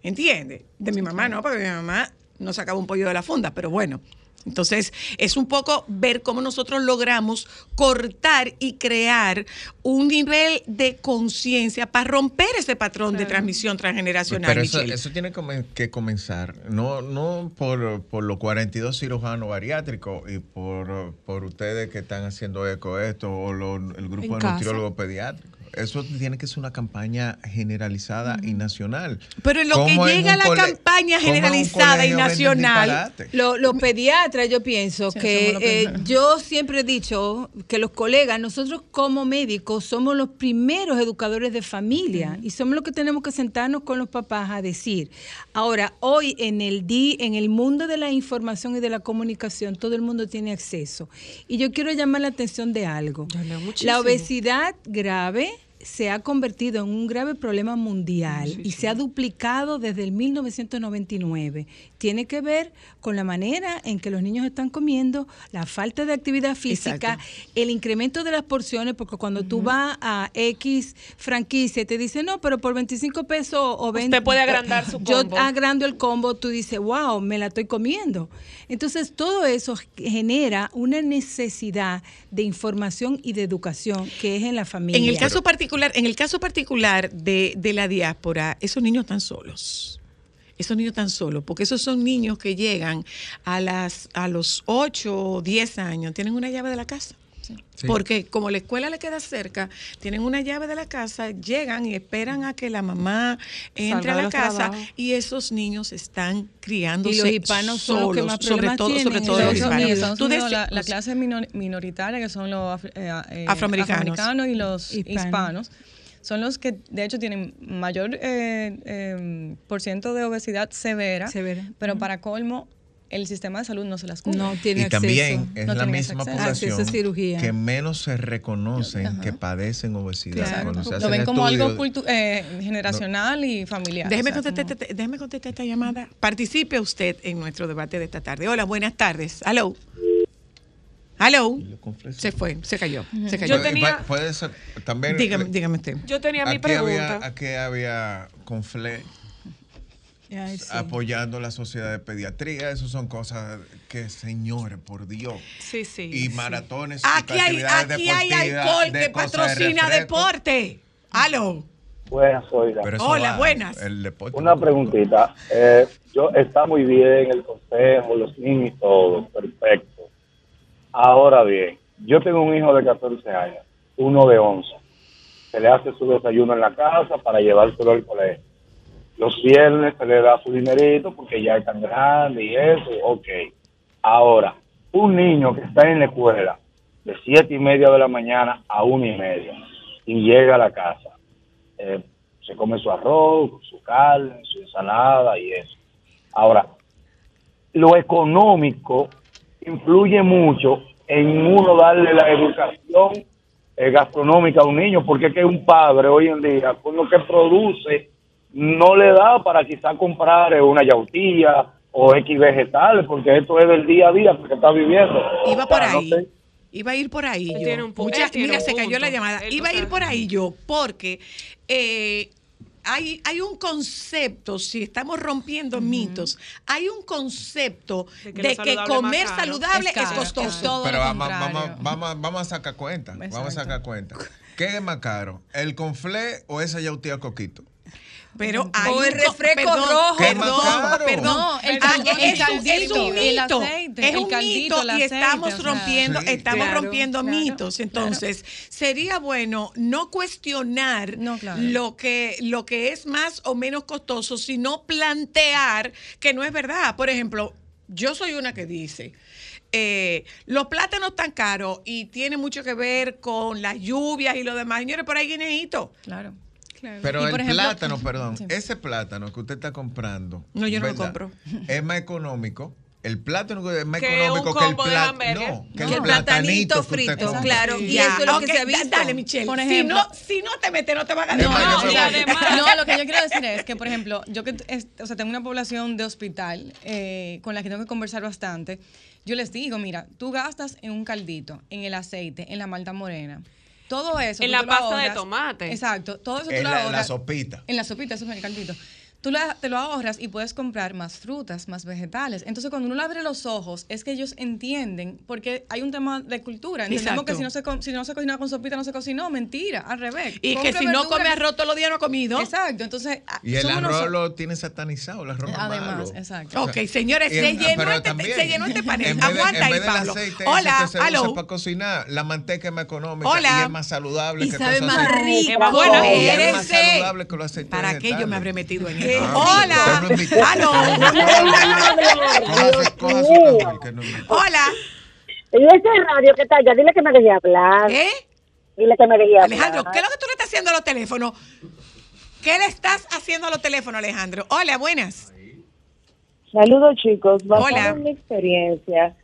¿Entiendes? De mi mamá, no, porque mi mamá no sacaba un pollo de la funda, pero bueno. Entonces, es un poco ver cómo nosotros logramos cortar y crear un nivel de conciencia para romper ese patrón de transmisión transgeneracional. Pero eso, eso tiene que comenzar, no, no por, por los 42 cirujanos bariátricos y por, por ustedes que están haciendo eco esto o lo- el grupo En de casa. nutriólogos pediátricos. Eso tiene que ser una campaña generalizada y nacional. Pero en lo que ¿Cómo en llega la campaña generalizada y nacional? Lo- los pediatras, yo pienso Sí, que eh, yo siempre he dicho que los colegas, nosotros como médicos somos los primeros educadores de familia y somos los que tenemos que sentarnos con los papás a decir. Ahora, hoy en el di, en el mundo de la información y de la comunicación, todo el mundo tiene acceso. Y yo quiero llamar la atención de algo. La obesidad grave se ha convertido en un grave problema mundial y se ha duplicado desde el 1999. Tiene que ver con la manera en que los niños están comiendo, la falta de actividad física, Exacto. el incremento de las porciones, porque cuando tú vas a X franquicia y te dice, no, pero por 25 pesos o 20... Usted puede agrandar su Yo combo. agrando el combo, tú dices, wow, me la estoy comiendo. Entonces, todo eso genera una necesidad de información y de educación que es en la familia. En el caso particular, en el caso particular de, de la diáspora, esos niños están solos. Esos niños están solos, porque esos son niños que llegan a las a los 8 o 10 años, tienen una llave de la casa. Sí. Porque como la escuela le queda cerca, tienen una llave de la casa, llegan y esperan a que la mamá entre Salga a la casa trabajos. y esos niños están criándose Y los hispanos son los que más sobre problemas todo, tienen sobre todo los hispanos. Tú Unidos, la, la clase minor- minoritaria, que son los afri- eh, eh, Afroamericanos. afroamericanos y los Hispanos. hispanos, son los que de hecho tienen mayor eh, eh, por ciento de obesidad severa, Severa. pero para colmo el sistema de salud no se las cubre. no tiene y acceso. también es No la misma acceso. Acceso a población cirugía. que menos se reconocen que padecen obesidad. Claro. Cuando se Lo ven como algo eh, generacional y familiar. Déjeme, o sea, contestar, como- este- déjeme contestar esta llamada. Participe usted en nuestro debate de esta tarde. Hola, buenas tardes. Aló. Aló. Se fue, se cayó, se cayó. Yo tenía- Pu- Puede ser también. Dígame, dígame usted. Yo tenía mi pregunta. había, aquí había confle Ay, sí. apoyando la sociedad de pediatría. Eso son cosas que, señores, por Dios. Sí, sí. Y sí. maratones. y Aquí hay, aquí hay alcohol que de patrocina deporte. Aló. Buenas, oiga. Hola, va, buenas. El deporte. Una preguntita. Eh, yo está muy bien el consejo, los niños y todo, perfecto. Ahora bien, yo tengo un hijo de 14 años, uno de 11. Se le hace su desayuno en la casa para llevárselo al colegio. Los viernes se le da su dinerito porque ya es tan grande y eso, ok. Ahora, un niño que está en la escuela de siete y media de la mañana a una y media y llega a la casa, eh, se come su arroz, su carne, su ensalada y eso. Ahora, lo económico influye mucho en uno darle la educación eh, gastronómica a un niño, porque es que un padre hoy en día, con lo que produce, no le da para quizá comprar eh, una yautía o X vegetales, porque esto es del día a día que está viviendo. Iba O por no ahí. sé. Iba a ir por ahí. Él yo. tiene un tiene mira, un se cayó la llamada. Él, Iba a ir por ahí yo, porque eh, hay, hay un concepto, si estamos rompiendo mitos, hay un concepto De de que saludable es comer caro. saludable Es es, costoso. es todo Pero vamos, vamos, vamos, vamos a sacar cuenta. Vamos a sacar cuenta. ¿Qué es más caro? ¿El conflé o esa yautía coquito? Pero hay O el refresco perdón, rojo. ¿Qué más Perdón, perdón. El Ah, es, el un- caldito, es un el mito. aceite, es un caldito, mito y aceite, estamos o sea. rompiendo, Sí. estamos Claro, rompiendo claro, mitos. Entonces, sería bueno no cuestionar No, claro. lo que lo que es más o menos costoso, sino plantear que no es verdad. Por ejemplo, yo soy una que dice, eh, los plátanos tan caros y tiene mucho que ver con las lluvias y lo demás. Señores, por ahí guineíto. Claro. Pero el ejemplo- plátano, perdón, Sí. ese plátano que usted está comprando. No, yo no lo compro. Es más económico. El plátano es más Que económico que el hamburger. No, que el platanito platanito que usted frito, claro. Y Ya, eso es lo que se ha visto. Dale, Michelle. Por si, no, si no te metes, no te va a ganar. No, me y además, no, lo que yo quiero decir es que, por ejemplo, yo que es- o sea, tengo una población de hospital eh, con la que tengo que conversar bastante, yo les digo, mira, tú gastas en un caldito, en el aceite, en la malta morena. Todo eso. En la pasta de tomate. Exacto. Todo eso tú En lo la, en la sopita. En la sopita, eso es el caldito. Tú la- te lo ahorras y puedes comprar más frutas, más vegetales. Entonces, cuando uno le abre los ojos, es que ellos entienden, porque hay un tema de cultura. Entendemos Exacto. que si no, se, si no se cocina con sopita, no se cocinó. Mentira, al revés. Y que si no come arroz todos los días no ha comido. Exacto, entonces. Y el unos- arroz lo tiene satanizado, el arroz Además, malo. exacto. Ok, señores, se en- llenó, este, también, se llenó este panel. En vez, de- Aguanta en ahí, Pablo. aceite Hola, que se aló. usa para cocinar, la manteca es más económica Hola. y es más saludable Y que sabe más rico. Y es más saludable que los aceites ¿Para qué yo me habré metido en esto? Rico. Hola. Hola. Y ese radio que está allá, dile que me deje hablar. ¿Eh? Dile que me deje hablar. Alejandro, ¿qué es lo que tú le estás haciendo a los teléfonos? ¿Qué le estás haciendo a los teléfonos, Alejandro? Hola, buenas. Saludos, chicos. Basado Hola. en mi experiencia,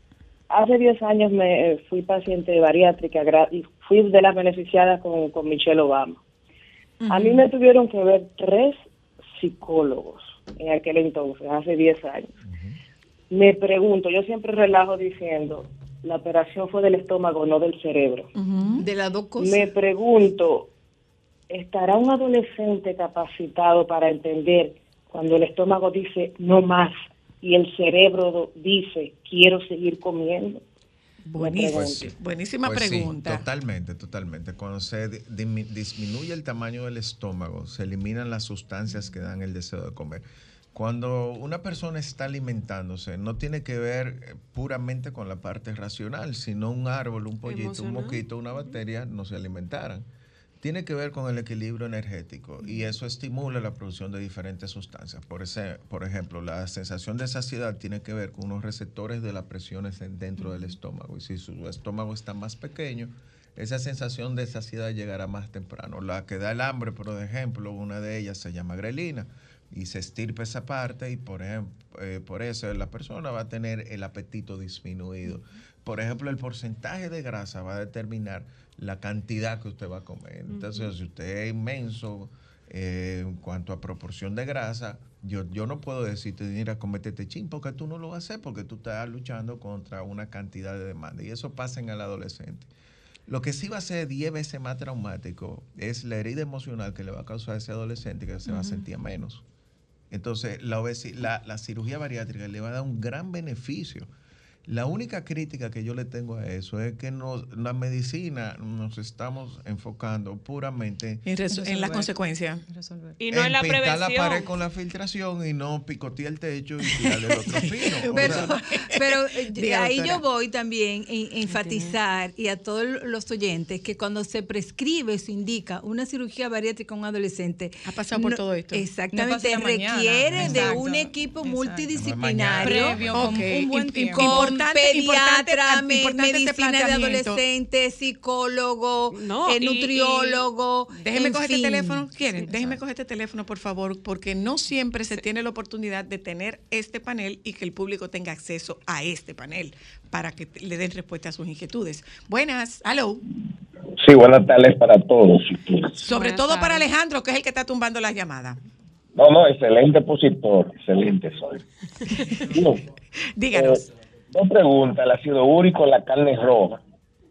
hace 10 años me eh, fui paciente bariátrica y fui de las beneficiadas con, con Michelle Obama. A mí me tuvieron que ver tres psicólogos en aquel entonces, hace 10 años. Me pregunto, yo siempre relajo diciendo, la operación fue del estómago, no del cerebro. De las dos cosas. Me pregunto, ¿estará un adolescente capacitado para entender cuando el estómago dice no más y el cerebro dice quiero seguir comiendo? Buenísima, Pues buenísima Pues sí, pregunta. totalmente, totalmente. Cuando se disminuye el tamaño del estómago, se eliminan las sustancias que dan el deseo de comer. Cuando una persona está alimentándose, no tiene que ver eh, puramente con la parte racional, sino un árbol, un pollito, un mosquito, una bacteria no se alimentaran. Tiene que ver con el equilibrio energético y eso estimula la producción de diferentes sustancias. Por, ese, por ejemplo, la sensación de saciedad tiene que ver con unos receptores de las presiones en- dentro del estómago. Y si su estómago está más pequeño, esa sensación de saciedad llegará más temprano. La que da el hambre, por ejemplo, una de ellas se llama grelina y se estirpa esa parte y por, ejemplo, eh, por eso la persona va a tener el apetito disminuido. Por ejemplo, el porcentaje de grasa va a determinar la cantidad que usted va a comer. Entonces, si usted es inmenso eh, en cuanto a proporción de grasa, yo, yo no puedo decirte, mira, comete este chin, porque tú no lo vas a hacer, porque tú estás luchando contra una cantidad de demanda. Y eso pasa en el adolescente. Lo que sí va a ser 10 veces más traumático es la herida emocional que le va a causar a ese adolescente que se va a sentir menos. Entonces, la, la cirugía bariátrica le va a dar un gran beneficio. La única crítica que yo le tengo a eso es que nos, la medicina nos estamos enfocando puramente En, en las Resolver. consecuencias. Resolver. Y no en la pintar la prevención. pared con la filtración y no picotear el techo y tirarle el otro fino. O Pero, sea, pero eh, Diga, ahí yo voy también a enfatizar y a todos los oyentes que cuando se prescribe, se indica una cirugía bariátrica a un adolescente. Ha pasado por todo esto. No Exactamente, mañana. requiere de Exacto, un equipo exacto. multidisciplinario. Previo, con un buen tiempo. Importante- pediatra, importante- me- importante este medicina de adolescente, psicólogo, No, eh, y- nutriólogo. Déjeme en coger fin. este teléfono. ¿Quieren? Déjeme coger este teléfono, por favor, porque no siempre se tiene la oportunidad de tener este panel y que el público tenga acceso a este panel para que le den respuesta a sus inquietudes. Buenas, hello. Sí, buenas tardes para todos. Sobre Buenas todo para. Alejandro, que es el que está tumbando las llamadas. No, no, excelente expositor, excelente soy. No, Díganos. eh, dos preguntas, el ácido úrico la carne roja,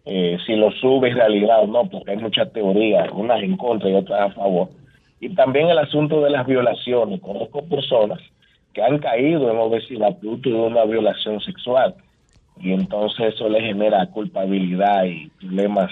eh, si lo sube en realidad o no, porque hay muchas teorías, unas en contra y otras a favor. Y también el asunto de las violaciones. Conozco personas que han caído en obesidad producto de una violación sexual y entonces eso le genera culpabilidad y problemas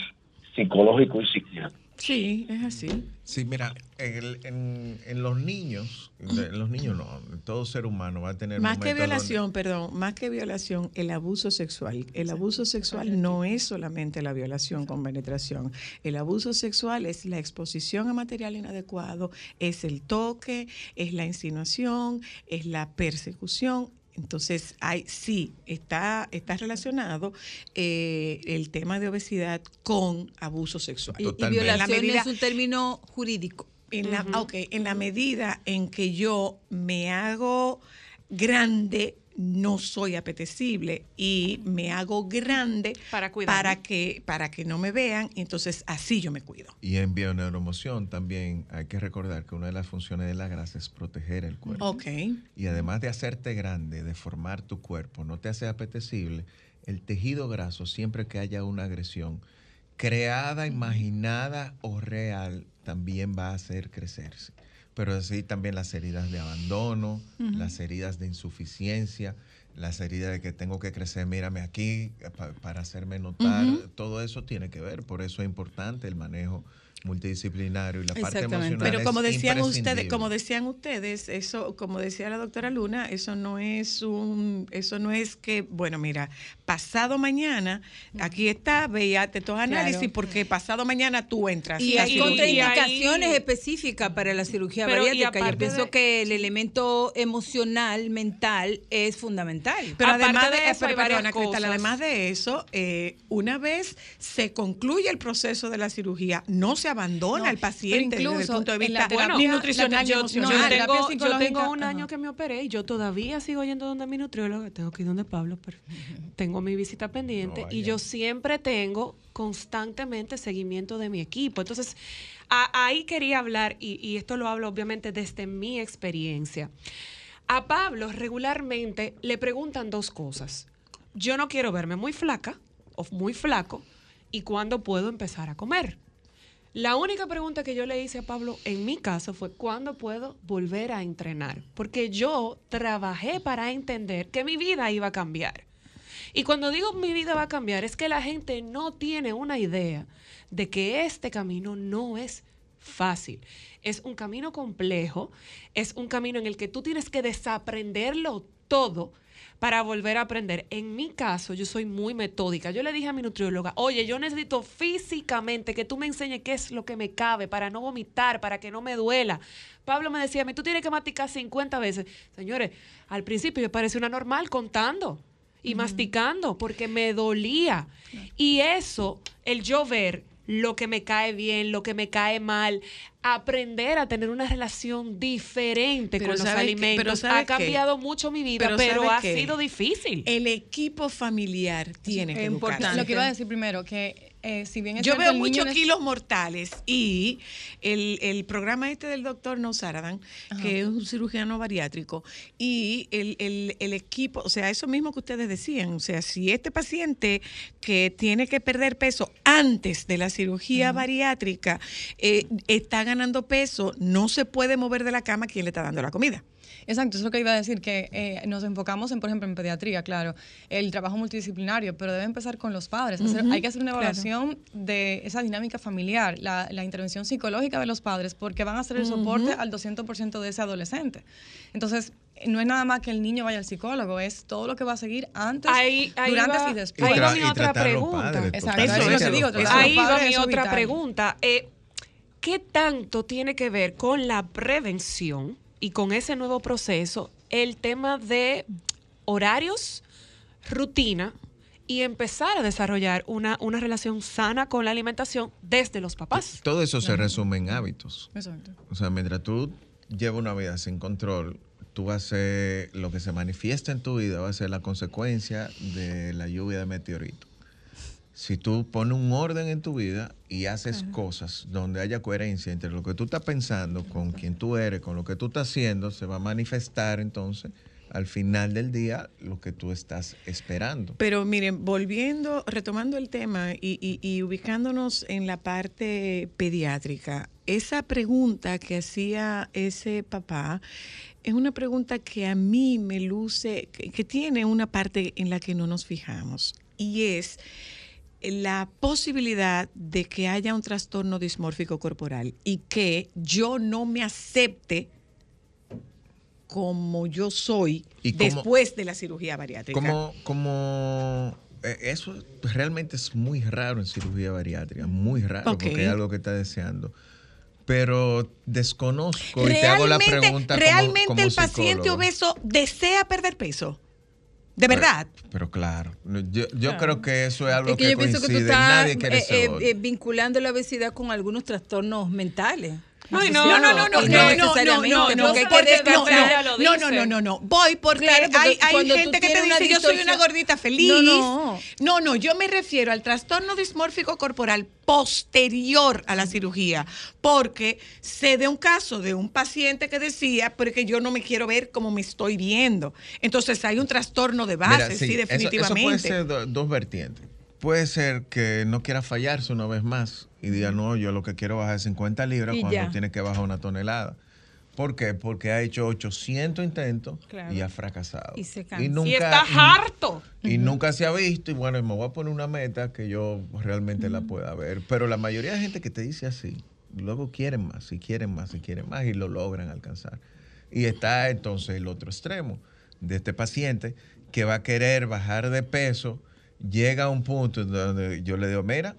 psicológicos y psiquiátricos. Sí, es así. Sí, mira, en, el- en- en los niños, en los niños no, todo ser humano va a tener Más que donde- violación, perdón, más que violación, el abuso sexual. El abuso sexual no es solamente la violación con penetración. El abuso sexual es la exposición a material inadecuado, es el toque, es la insinuación, es la persecución. Entonces, hay, sí, está, está relacionado eh, el tema de obesidad con abuso sexual. Y, violación medida- es un término jurídico. En la, ok, en la medida en que yo me hago grande, no soy apetecible y me hago grande Para para que, para que no me vean, y entonces así yo me cuido. Y en bioneuromoción también hay que recordar que una de las funciones de la grasa es proteger el cuerpo. Ok. Y además de hacerte grande, de formar tu cuerpo, no te hace apetecible, el tejido graso, siempre que haya una agresión, creada, imaginada o real, también va a hacer crecerse. Pero así también las heridas de abandono, las heridas de insuficiencia, las heridas de que tengo que crecer, mírame aquí, eh, pa- para hacerme notar. Todo eso tiene que ver, por eso es importante el manejo multidisciplinario y la parte Exactamente. emocional. Pero como es decían ustedes, como decían ustedes, eso, como decía la doctora Luna, eso no es un, eso no es que, bueno, mira, pasado mañana, aquí está, veíate estos análisis, Claro. porque pasado mañana tú entras. Y a hay cirugía. contraindicaciones específicas para la cirugía Pero, y bariátrica. Yo aparte pienso de- que el elemento emocional, mental, es fundamental. Pero Aparte además de, de eso, perdona, Cristal, cosas. además de eso, eh, una vez se concluye el proceso de la cirugía, no se abandona No, al paciente desde el punto de vista la terapia- ni la- nutricional yo- no, yo, tengo, yo psicológica, tengo un año que me operé y yo todavía sigo yendo donde mi nutrióloga. Tengo que ir donde Pablo, pero tengo mi visita pendiente No, y yo siempre tengo constantemente seguimiento de mi equipo. Entonces, a- ahí quería hablar, y, y esto lo hablo obviamente desde mi experiencia. A Pablo regularmente le preguntan dos cosas. Yo no quiero verme muy flaca o muy flaco y cuándo puedo empezar a comer. La única pregunta que yo le hice a Pablo en mi caso fue ¿cuándo puedo volver a entrenar? Porque yo trabajé para entender que mi vida iba a cambiar. Y cuando digo mi vida va a cambiar es que la gente no tiene una idea de que este camino no es fácil. Es un camino complejo, es un camino en el que tú tienes que desaprenderlo todo para volver a aprender. En mi caso, yo soy muy metódica. Yo le dije a mi nutrióloga, oye, yo necesito físicamente que tú me enseñes qué es lo que me cabe para no vomitar, para que no me duela. Pablo me decía, a mí tú tienes que masticar 50 veces. Señores, al principio yo parecía una normal contando y masticando porque me dolía. Y eso, el yo ver lo que me cae bien, lo que me cae mal, aprender a tener una relación diferente Pero con los alimentos, Pero ¿sabe ha cambiado mucho mi vida, Pero pero, ¿sabe ha qué? sido difícil. El equipo familiar tiene que es importante. educarse. Lo que iba a decir primero, que eh, si bien es Yo cierto, veo muchos kilos mortales y el, el programa este del doctor Nousaradan, que es un cirujano bariátrico, y el, el- el equipo, o sea, eso mismo que ustedes decían, o sea, si este paciente que tiene que perder peso antes de la cirugía bariátrica eh, está ganando peso, no se puede mover de la cama, ¿quién le está dando la comida? Exacto, eso es lo que iba a decir, que eh, nos enfocamos en, por ejemplo, en pediatría, claro, el trabajo multidisciplinario, pero debe empezar con los padres. Hacer- hay que hacer una claro. evaluación de esa dinámica familiar, la, la intervención psicológica de los padres, porque van a ser el soporte al 200% de ese adolescente. Entonces, no es nada más que el niño vaya al psicólogo, es todo lo que va a seguir antes, Ahí, ahí durante va, y después. ahí va mi otra pregunta. Exacto, eso es lo que digo, Ahí va mi otra pregunta. Eh, ¿Qué tanto tiene que ver con la prevención y con ese nuevo proceso el tema de horarios, rutina y empezar a desarrollar una, una relación sana con la alimentación desde los papás? Todo eso se resume en hábitos. Exacto. O sea, mientras tú llevas una vida sin control, tú vas a ser, lo que se manifiesta en tu vida va a ser la consecuencia de la lluvia de meteoritos. Si tú pones un orden en tu vida y haces cosas donde haya coherencia entre lo que tú estás pensando, con quien tú eres, con lo que tú estás haciendo, se va a manifestar entonces al final del día lo que tú estás esperando. Pero miren, volviendo, retomando el tema y, y- y ubicándonos en la parte pediátrica, esa pregunta que hacía ese papá es una pregunta que a mí me luce, que, que tiene una parte en la que no nos fijamos y es la posibilidad de que haya un trastorno dismórfico corporal y que yo no me acepte como yo soy ¿Y cómo- después de la cirugía bariátrica. Como, como eh, eso realmente es muy raro en cirugía bariátrica, muy raro, porque es algo que está deseando. Pero desconozco y te hago la Realmente, pregunta realmente como el paciente obeso desea perder peso. De verdad. Pero claro, yo, yo creo que eso es algo Es que, que, yo pienso que tú coincide. estás Nadie quiere eh, eh, eh, vinculando la obesidad con algunos trastornos mentales. No, no, No, no, no, no, no, no, no, no, no, no, no, no, dice. no, no, no, no. Voy porque, Claro, porque hay, hay gente que te dice yo soy una gordita feliz. No, no. No, no, yo me refiero al trastorno dismórfico corporal posterior a la cirugía, porque sé de un caso de un paciente que decía, porque yo no me quiero ver como me estoy viendo. Entonces hay un trastorno de base, Mira, sí, sí, eso- definitivamente. Eso, puede ser do- dos vertientes. Puede ser que no quiera fallarse una vez más y diga, no, yo lo que quiero es bajar 50 libras Y cuando ya. tiene que bajar una tonelada. ¿Por qué? Porque ha hecho 800 intentos Claro. y ha fracasado. Y se cansa. Y nunca, Y está harto. y nunca se ha visto. Y bueno, me voy a poner una meta que yo realmente la pueda ver. Pero la mayoría de gente que te dice así, luego quieren más, y quieren más, y quieren más, y lo logran alcanzar. Y está entonces el otro extremo de este paciente que va a querer bajar de peso, llega a un punto donde yo le digo, mira,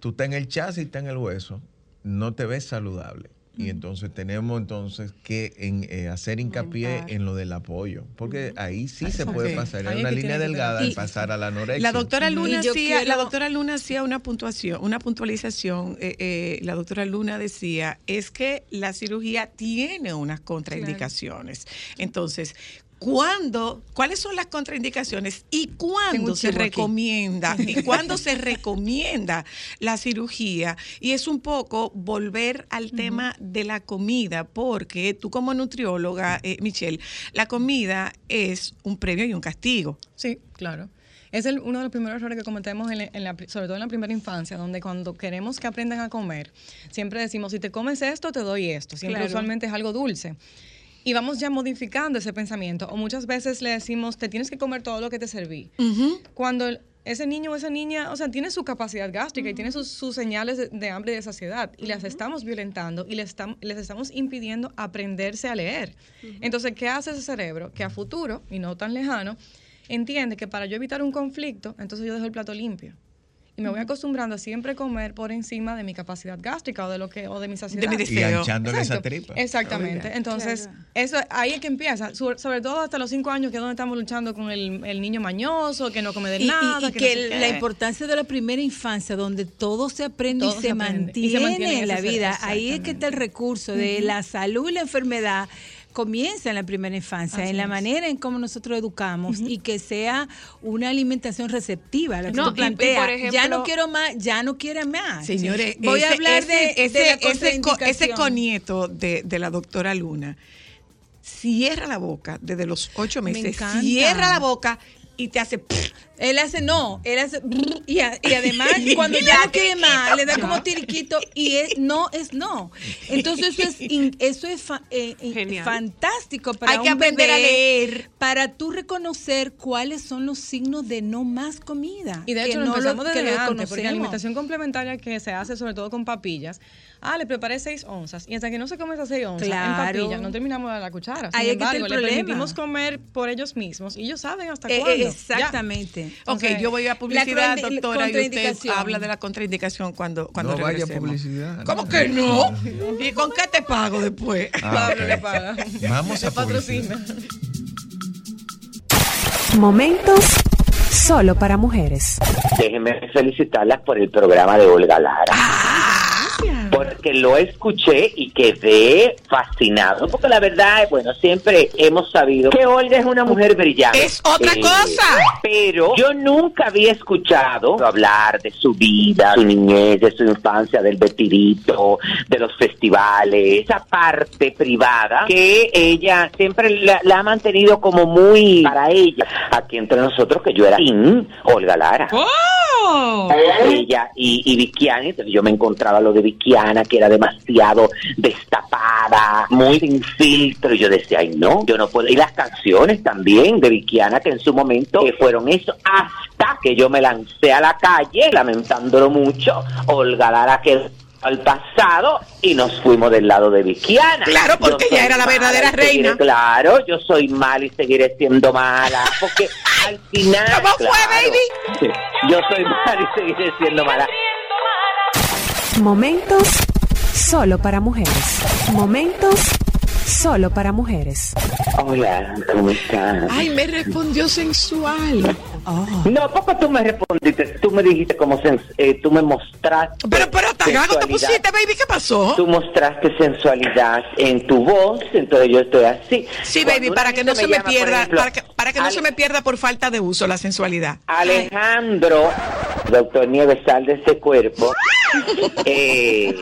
tú estás en el chasis, estás en el hueso, no te ves saludable. Y entonces tenemos entonces que en, eh, hacer hincapié en lo del apoyo, porque ahí sí se puede pasar, es una línea delgada y pasar a la anorexia. La doctora Luna Y yo hacía, quiero- la doctora Luna hacía una puntuación, una puntualización. eh, eh, la doctora Luna decía es que la cirugía tiene unas contraindicaciones. Entonces, ¿cuándo, cuáles son las contraindicaciones y cuándo se aquí. recomienda y cuándo se recomienda la cirugía? Y es un poco volver al tema de la comida, porque tú como nutrióloga, eh, Michelle, la comida es un premio y un castigo. Sí, claro. Es el- uno de los primeros errores que cometemos, en la- en la pri- sobre todo en la primera infancia, donde cuando queremos que aprendan a comer, siempre decimos, si te comes esto, te doy esto. Siempre Claro. usualmente es algo dulce. Y vamos ya modificando ese pensamiento. O muchas veces le decimos, te tienes que comer todo lo que te serví. Cuando el- ese niño o esa niña, o sea, tiene su capacidad gástrica y tiene sus, sus señales de, de hambre y de saciedad y las estamos violentando y les, estam- les estamos impidiendo aprenderse a leer. Entonces, ¿qué hace ese cerebro? Que a futuro, y no tan lejano, entiende que para yo evitar un conflicto, entonces yo dejo el plato limpio. Y me voy acostumbrando a siempre comer por encima de mi capacidad gástrica o de lo que o de mi saciedad. mi y deseo. anchándole esa tripa. Exactamente. Entonces, eso ahí es que empieza. Sobre, todo hasta los cinco años, que es donde estamos luchando con el, el niño mañoso, que no come de Y, y- nada. y que, que, no sé la importancia de la primera infancia, donde todo se aprende Todo y, se se aprende. mantiene Y se mantiene en la vida, ahí es que está el recurso de la salud y la enfermedad. Comienza en la primera infancia, Así en la es. manera en cómo nosotros educamos y que sea una alimentación receptiva, la que No, tú y- y planteas. ya no quiero más, ya no quiere más. Señores, voy a hablar ese, de, ese, de la ese, co- ese contraindicación. conieto de, de la doctora Luna. Cierra la boca desde los ocho Me meses. Cierra la boca y te hace. Él hace no, él hace y, a- y además cuando ya no quiere más, le da como tiriquito y es no es no. Entonces eso es in- eso es fa- eh, eh, fantástico para Hay que un aprender a leer. para tú reconocer cuáles son los signos de no más comida. Y de que hecho, lo no empezamos que desde lo antes, porque la alimentación complementaria que se hace sobre todo con papillas, ah, le preparé seis onzas, y hasta que no se come esas seis onzas Claro. en papilla, no terminamos de la cuchara. Sin Ahí es que está el le problema. permitimos comer por ellos mismos, y ellos saben hasta Eh, eh, cuándo. Exactamente. Ok, Entonces, yo voy a publicidad, doctora, y usted habla de la contraindicación cuando, cuando No vaya publicidad. ¿Cómo que no? ¿Y con qué te pago después? Ah, Pablo ok. le paga. Vamos a patrocina. Momentos solo para mujeres. Déjenme felicitarlas por el programa de Olga Lara. Porque lo escuché y quedé fascinado. Porque la verdad, bueno, siempre hemos sabido que Olga es una mujer brillante. ¡Es otra Eh, cosa! Pero yo nunca había escuchado hablar de su vida, su niñez, de su infancia, del vestidito, de los festivales, esa parte privada que ella siempre la, la ha mantenido como muy para ella. Aquí entre nosotros, que yo era sin Olga Lara ¡Oh! ella y, y entonces yo me encontraba lo de Que era demasiado destapada, muy sin filtro, y yo decía, ay no, yo no puedo, y las canciones también de Vickiana, que en su momento eh, fueron eso, hasta que yo me lancé a la calle, lamentándolo mucho, Olga Lara quedó al pasado y nos fuimos del lado de Vickiana. Claro, porque ella era la verdadera seguiré- reina. Claro, yo soy mala y seguiré siendo mala, porque al final... ¿Cómo fue, claro, baby? Yo soy mala y seguiré siendo mala. Momentos solo para mujeres. Momentos solo para mujeres. Hola, ¿cómo estás? Ay, me respondió sensual. No, poco tú me respondiste, tú me dijiste como eh, tú me mostraste. Pero, pero, tan gago te pusiste, baby, ¿qué pasó? Tú mostraste sensualidad en tu voz, entonces yo estoy así. Sí, Cuando baby, para que no se me llama, pierda, ejemplo, para que, para que no Ale- se me pierda por falta de uso la sensualidad. Alejandro, doctor Nieves, sal de ese cuerpo. Eh,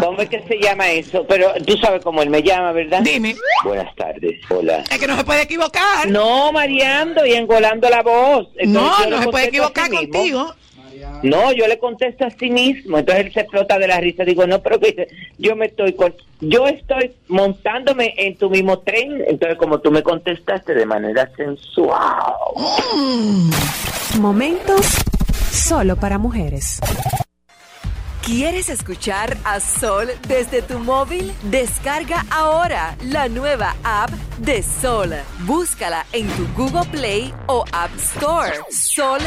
¿Cómo es que se llama eso? Pero tú sabes cómo él me llama, ¿verdad? Dime. Buenas tardes, hola. Es que no se puede equivocar. No, mareando y engolando la voz. Entonces, no, no se puede equivocar mismo. contigo. No, yo le contesto a sí mismo. Entonces él se explota de la risa. Digo, no, pero que dice, yo me estoy con, yo estoy montándome en tu mismo tren. Entonces, como tú me contestaste de manera sensual. Momentos solo para mujeres. ¿Quieres escuchar a Sol desde tu móvil? Descarga ahora la nueva app de Sol. Búscala en tu Google Play o App Store. Sol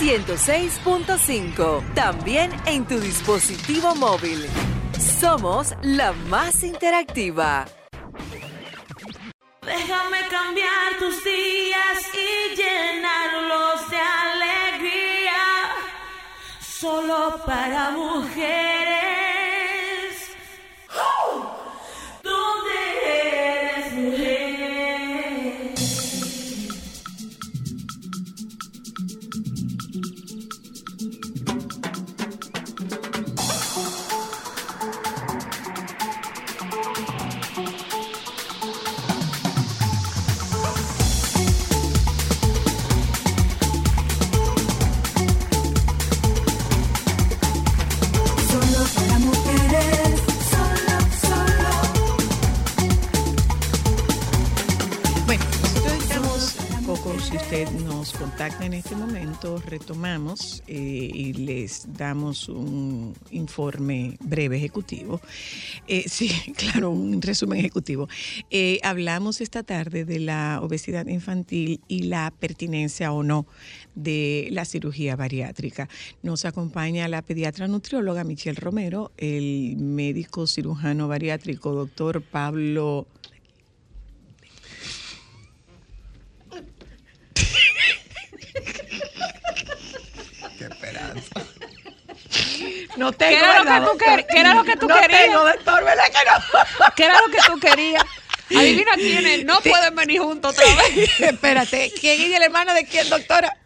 106.5. También en tu dispositivo móvil. Somos la más interactiva. Déjame cambiar tus días y llenarlos de alegría. Solo para mujeres. Usted nos contacta en este momento, retomamos eh, y les damos un informe breve ejecutivo. Eh, sí, claro, un resumen ejecutivo. Eh, hablamos esta tarde de la obesidad infantil y la pertinencia o no de la cirugía bariátrica. Nos acompaña la pediatra nutrióloga Michelle Romero, el médico cirujano bariátrico doctor Pablo Qué esperanza. No ¿Qué era, lo que tú quer- qué era lo que tú no querías? tengo, doctor, ¿verdad que no? ¿Qué era lo que tú querías? Adivina quiénes no pueden venir juntos otra vez. Espérate, ¿quién es el hermano de quién, doctora?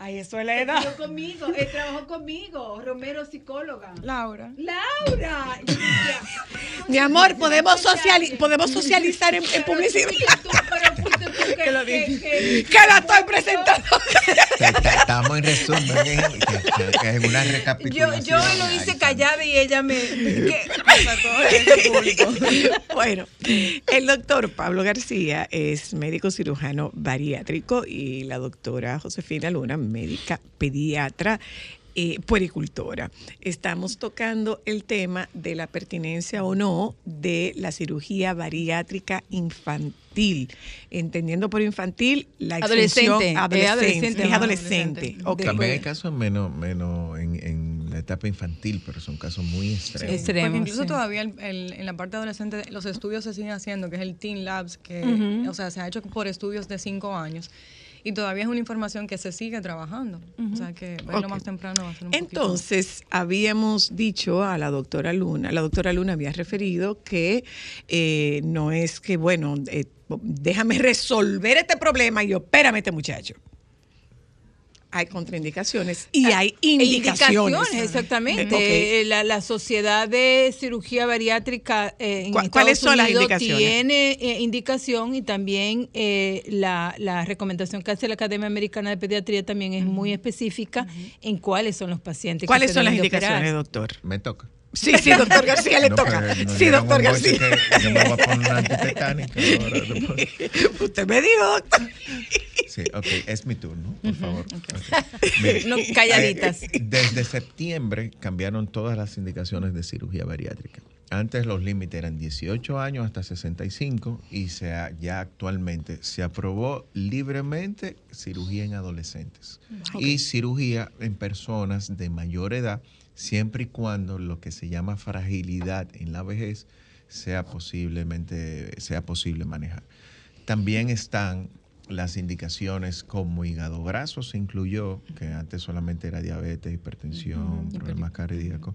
Ay, eso es la edad. Yo conmigo, él trabajó conmigo, Romero psicóloga. Laura. Laura. Mi amor, podemos, sociali- podemos socializar en, en publicidad. Que lo dije. Que la estoy presentando. Que Estamos en resumen, que, que- que es una Yo, recapitulación. yo lo hice callada y ella me. Bueno, el doctor Pablo García es médico cirujano bariátrico y la doctora Josefina Luna, médica pediatra. Eh, puericultora. Estamos tocando el tema de la pertinencia o no de la cirugía bariátrica infantil, entendiendo por infantil la Adolescente, es adolescente, adolescente, es adolescente. adolescente. ok. También hay casos menos, menos en, en la etapa infantil, pero son casos muy extremos. Extremos, Porque incluso sí. todavía el- el- en la parte adolescente los estudios se siguen haciendo, que es el Teen Labs, que o sea, se ha hecho por estudios de cinco años. Y todavía es una información que se sigue trabajando. O sea, que verlo Ok. más temprano va a ser un poquito- Entonces, habíamos dicho a la doctora Luna, la doctora Luna había referido que eh, no es que, bueno, eh, déjame resolver este problema y opérame este muchacho. Hay contraindicaciones y hay indicaciones. Ah, exactamente. Eh, La, la Sociedad de Cirugía Bariátrica eh, en ¿Cu- Estados cuáles son las indicaciones? tiene eh, indicación y también eh, la, la recomendación que hace la Academia Americana de Pediatría también es muy específica en cuáles son los pacientes. que ¿Cuáles se son las operar. indicaciones, doctor? Me toca. Sí, sí, doctor García, le No, toca. no Sí, doctor García. que yo me voy a poner una antitetánica. Usted me dijo, doctor. Sí, ok, es mi turno, por favor. Ok. Mire, No, calladitas. eh, desde septiembre cambiaron todas las indicaciones de cirugía bariátrica. Antes los límites eran 18 años hasta 65 y se ha- ya actualmente se aprobó libremente cirugía en adolescentes y cirugía en personas de mayor edad siempre y cuando lo que se llama fragilidad en la vejez sea posiblemente sea posible manejar. También están las indicaciones como hígado graso se incluyó, que antes solamente era diabetes, hipertensión, problemas cardíacos,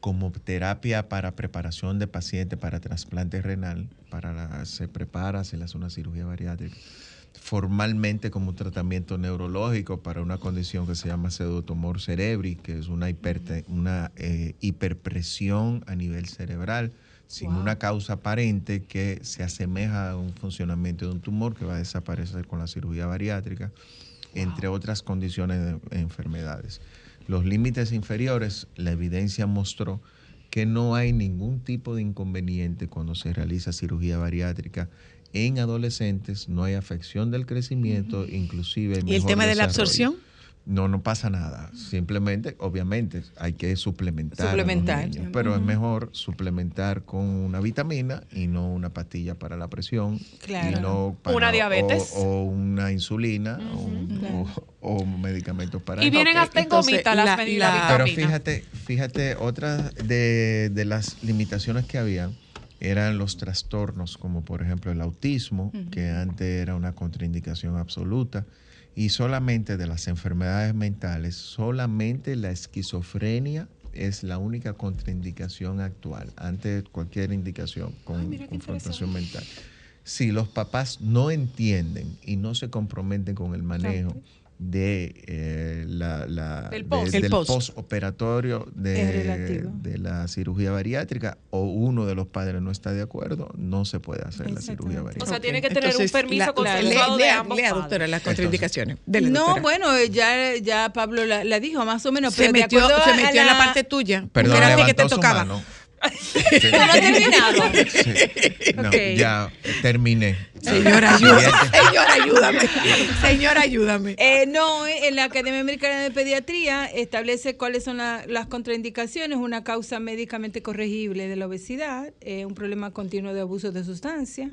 como terapia para preparación de pacientes para trasplante renal, para la- se prepara, se le hace una cirugía bariátrica formalmente como un tratamiento neurológico para una condición que se llama pseudotumor cerebri, que es una, hiperte- una eh, hiperpresión a nivel cerebral sin una causa aparente que se asemeja a un funcionamiento de un tumor que va a desaparecer con la cirugía bariátrica, entre otras condiciones de enfermedades. los límites inferiores, la evidencia mostró que no hay ningún tipo de inconveniente cuando se realiza cirugía bariátrica en adolescentes, no hay afección del crecimiento, inclusive ¿Y el tema de la absorción? No, no pasa nada. Simplemente, obviamente, hay que suplementar. a los Suplementar. niños, pero es mejor suplementar con una vitamina y no una pastilla para la presión. Claro. Y no para- Una diabetes. O, o una insulina o, un- o- o medicamentos para Y vienen hasta en gomita las la- medidas la- pero fíjate, fíjate, otra de, de las limitaciones que había eran los trastornos, como por ejemplo el autismo, que antes era una contraindicación absoluta, y solamente de las enfermedades mentales, solamente la esquizofrenia es la única contraindicación actual, ante cualquier indicación con confrontación mental. Si los papás no entienden y no se comprometen con el manejo de eh, la, la- Del de- post. El del post. postoperatorio de, de la cirugía bariátrica o uno de los padres no está de acuerdo, no se puede hacer la cirugía O bariátrica. sea, Ok, tiene que tener entonces, un permiso la- la- consensuado de lea- ambos lea, doctora, las contraindicaciones. Dele, No, doctora. bueno, ya, ya Pablo la, la dijo más o menos. se pero de metió, acuerdo se a metió en la parte tuya. Perdón, ti que te levantó su. Ya terminé. Señora, ayúdame. Señora, ayúdame. Señora, ayúdame. Eh, no, en la Academia Americana de Pediatría establece cuáles son la- las contraindicaciones, una causa médicamente corregible de la obesidad, eh, un problema continuo de abuso de sustancia,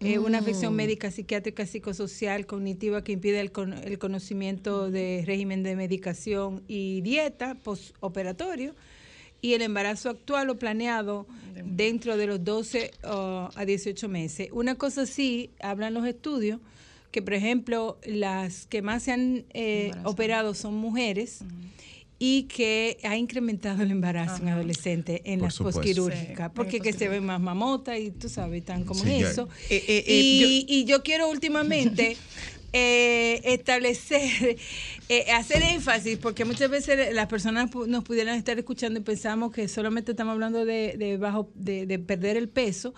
eh, una afección médica, psiquiátrica, psicosocial, cognitiva que impide el, con- el conocimiento de régimen de medicación y dieta postoperatorio y el embarazo actual o planeado dentro de los 12 uh, a 18 meses. Una cosa sí, hablan los estudios, que por ejemplo las que más se han eh, operado son mujeres y que ha incrementado el embarazo en adolescentes en Por las posquirúrgicas, Sí, porque que se ven más mamotas y tú sabes, están como Sí, eso. Eh, eh, eh, y, y yo quiero últimamente eh, establecer, eh, hacer énfasis, porque muchas veces las personas nos pudieran estar escuchando y pensamos que solamente estamos hablando de, de bajo, de, de perder el peso,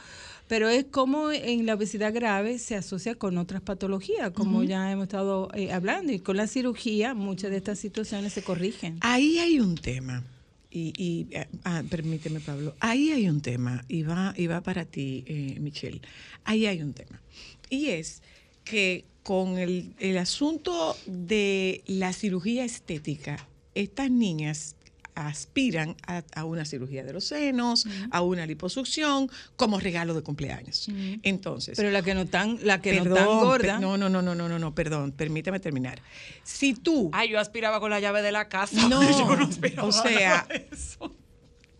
pero es como en la obesidad grave se asocia con otras patologías, como ya hemos estado eh, hablando, y con la cirugía muchas de estas situaciones se corrigen. Ahí hay un tema. Y, y, eh, ah, permíteme, Pablo. Ahí hay un tema, y va, y va para ti, eh, Michelle. Ahí hay un tema. Y es que con el, el asunto de la cirugía estética, estas niñas aspiran a, a una cirugía de los senos, a una liposucción, como regalo de cumpleaños. Entonces, Pero la que no tan, la que no tan gorda. no, no, no, no, no, no, no, perdón, permíteme terminar. Si tú Ay, yo aspiraba con la llave de la casa. no, Yo no aspiraba o sea, eso.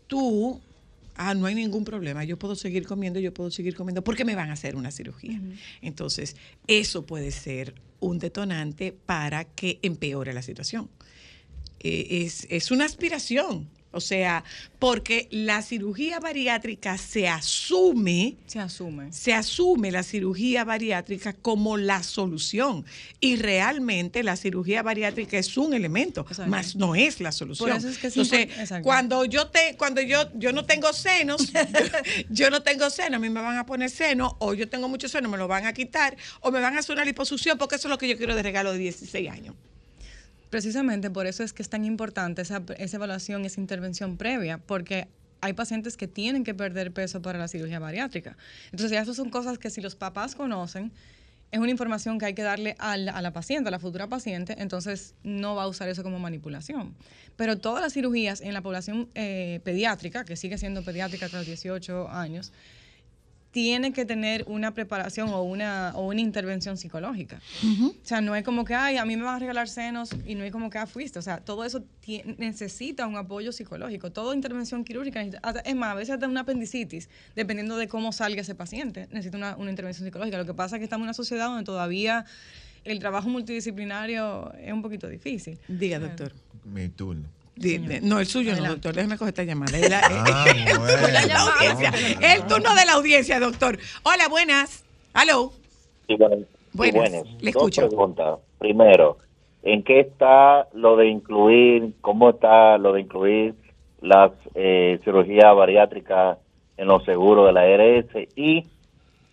tú, ah, no hay ningún problema, yo puedo seguir comiendo, yo puedo seguir comiendo, porque me van a hacer una cirugía. Entonces, eso puede ser un detonante para que empeore la situación. Eh, es, es una aspiración, o sea, porque la cirugía bariátrica se asume Se asume. se asume la cirugía bariátrica como la solución y realmente la cirugía bariátrica es un elemento, más no es la solución. Por eso es que es Entonces, cuando yo te cuando yo yo no tengo senos, yo no tengo seno, a mí me van a poner seno o yo tengo mucho seno, me lo van a quitar o me van a hacer una liposucción porque eso es lo que yo quiero de regalo de 16 años. Precisamente por eso es que es tan importante esa, evaluación, esa intervención previa, porque hay pacientes que tienen que perder peso para la cirugía bariátrica. Entonces, ya esas son cosas que si los papás conocen, es una información que hay que darle a la, paciente, a la futura paciente, entonces no va a usar eso como manipulación. Pero todas las cirugías en la población eh, pediátrica, que sigue siendo pediátrica los 18 años, tiene que tener una preparación o una, o una intervención psicológica. O sea, no es como que, ay, a mí me van a regalar senos y no es como que, ah, fuiste. O sea, todo eso necesita un apoyo psicológico. Toda intervención quirúrgica, necesita- hasta- es más, a veces hasta una apendicitis, dependiendo de cómo salga ese paciente, necesita una, una intervención psicológica. Lo que pasa es que estamos en una sociedad donde todavía el trabajo multidisciplinario es un poquito difícil. Diga, doctor. Mi turno. De- no, el suyo no, doctor. Déjeme coger esta llamada. Es la- Ah, bueno. la audiencia. El turno de la audiencia, doctor. Hola, buenas. Aló. Sí, bueno, Buenas, buenas. le Dos escucho. preguntas. Primero, ¿en qué está lo de incluir, cómo está lo de incluir las eh, cirugías bariátricas en los seguros de la ARS? Y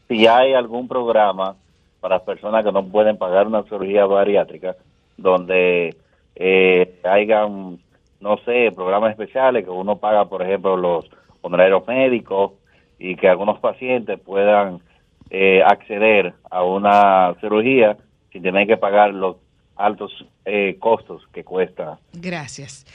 si hay algún programa para personas que no pueden pagar una cirugía bariátrica donde eh, hayan no sé, programas especiales que uno paga, por ejemplo, los honorarios médicos y que algunos pacientes puedan eh, acceder a una cirugía sin tener que pagar los altos eh, costos que cuesta. Gracias.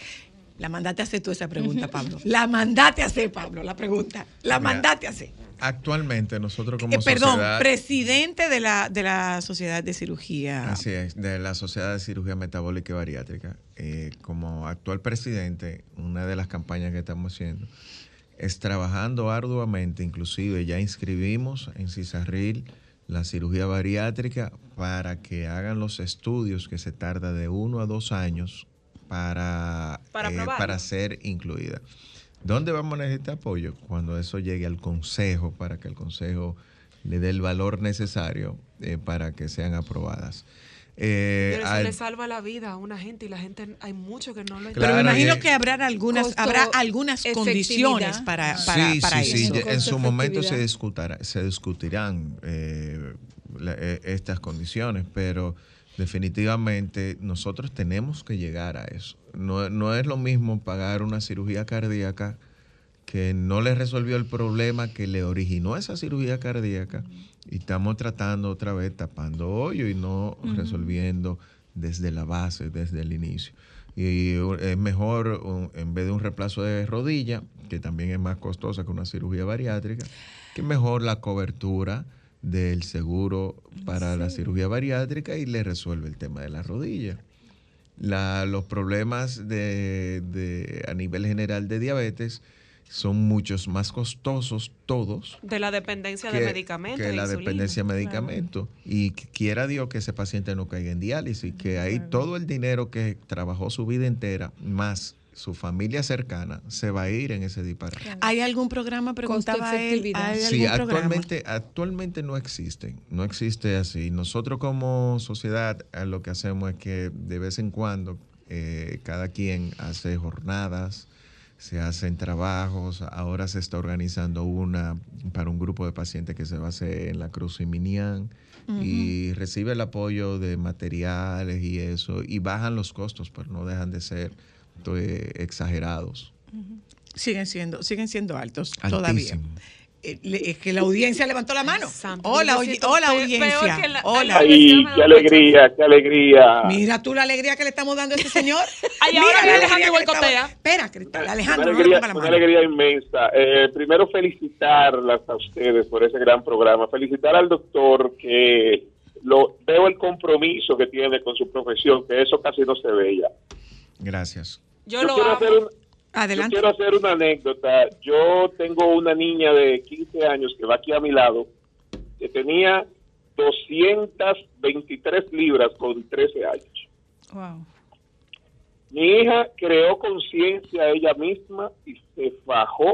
La mandaste a hacer tú esa pregunta, Pablo. La mandaste a hacer, Pablo, la pregunta. La Mira, mandaste a hacer. Actualmente nosotros como Eh, perdón, sociedad... presidente de la, de la Sociedad de Cirugía. Así es, de la Sociedad de Cirugía Metabólica y Bariátrica. Eh, como actual presidente, una de las campañas que estamos haciendo es trabajando arduamente, inclusive ya inscribimos en Cisarril la cirugía bariátrica para que hagan los estudios que se tarda de uno a dos años para, Para eh, para ser incluida. ¿Dónde vamos a necesitar apoyo? Cuando eso llegue al Consejo, para que el Consejo le dé el valor necesario eh, para que sean aprobadas. Eh, Pero eso al- le salva la vida a una gente y la gente, hay mucho que no lo Pero me Claro, imagino que habrá algunas, Costo, habrá algunas condiciones para, para, sí, para sí, sí, eso. ya en su momento se, discutirá- se discutirán eh, la- eh, estas condiciones, pero definitivamente nosotros tenemos que llegar a eso. No, no es lo mismo pagar una cirugía cardíaca que no le resolvió el problema que le originó esa cirugía cardíaca y estamos tratando otra vez tapando hoyo y no resolviendo desde la base, desde el inicio. Y es mejor, un- en vez de un reemplazo de rodilla, que también es más costosa que una cirugía bariátrica, que mejor la cobertura del seguro para la cirugía bariátrica y le resuelve el tema de la rodilla. La- los problemas de, de- a nivel general de diabetes son muchos más costosos todos De la dependencia de medicamentos. que de la insulina. dependencia de medicamentos. Y quiera Dios que ese paciente no caiga en diálisis, que ahí todo el dinero que trabajó su vida entera, más su familia cercana, se va a ir en ese disparate. ¿Hay algún programa? Preguntaba él. Costo-efectividad. ¿Hay Sí, algún programa? actualmente, actualmente no existe, no existe así. Nosotros como sociedad lo que hacemos es que de vez en cuando eh, cada quien hace jornadas, se hacen trabajos, ahora se está organizando una para un grupo de pacientes que se va a hacer en la Cruz Siminián y recibe el apoyo de materiales y eso, y bajan los costos, pero no dejan de ser eh, exagerados. Siguen siendo, siguen siendo altos todavía. Altísimos. Eh, Es que la audiencia levantó la mano. Hola, hola audiencia. que la- Hola. la- Ay, qué alegría, qué alegría. Mira tú la alegría que le estamos dando a ese señor. Ay, Mira ahora la viene alegría Alejandro boicotea. estamos- Espera, Cristal, Una Alejandro, no le alegría, ponga la una mano. alegría inmensa. Eh, primero felicitarlas a ustedes por ese gran programa. Felicitar al doctor que lo veo el compromiso que tiene con su profesión, que eso casi no se ve ya. Gracias. Yo, Yo lo quiero amo. hacer un- Adelante. Yo quiero hacer una anécdota. Yo tengo una niña de 15 años que va aquí a mi lado, que tenía 223 libras con 13 años. Wow. Mi hija creó conciencia ella misma y se fajó.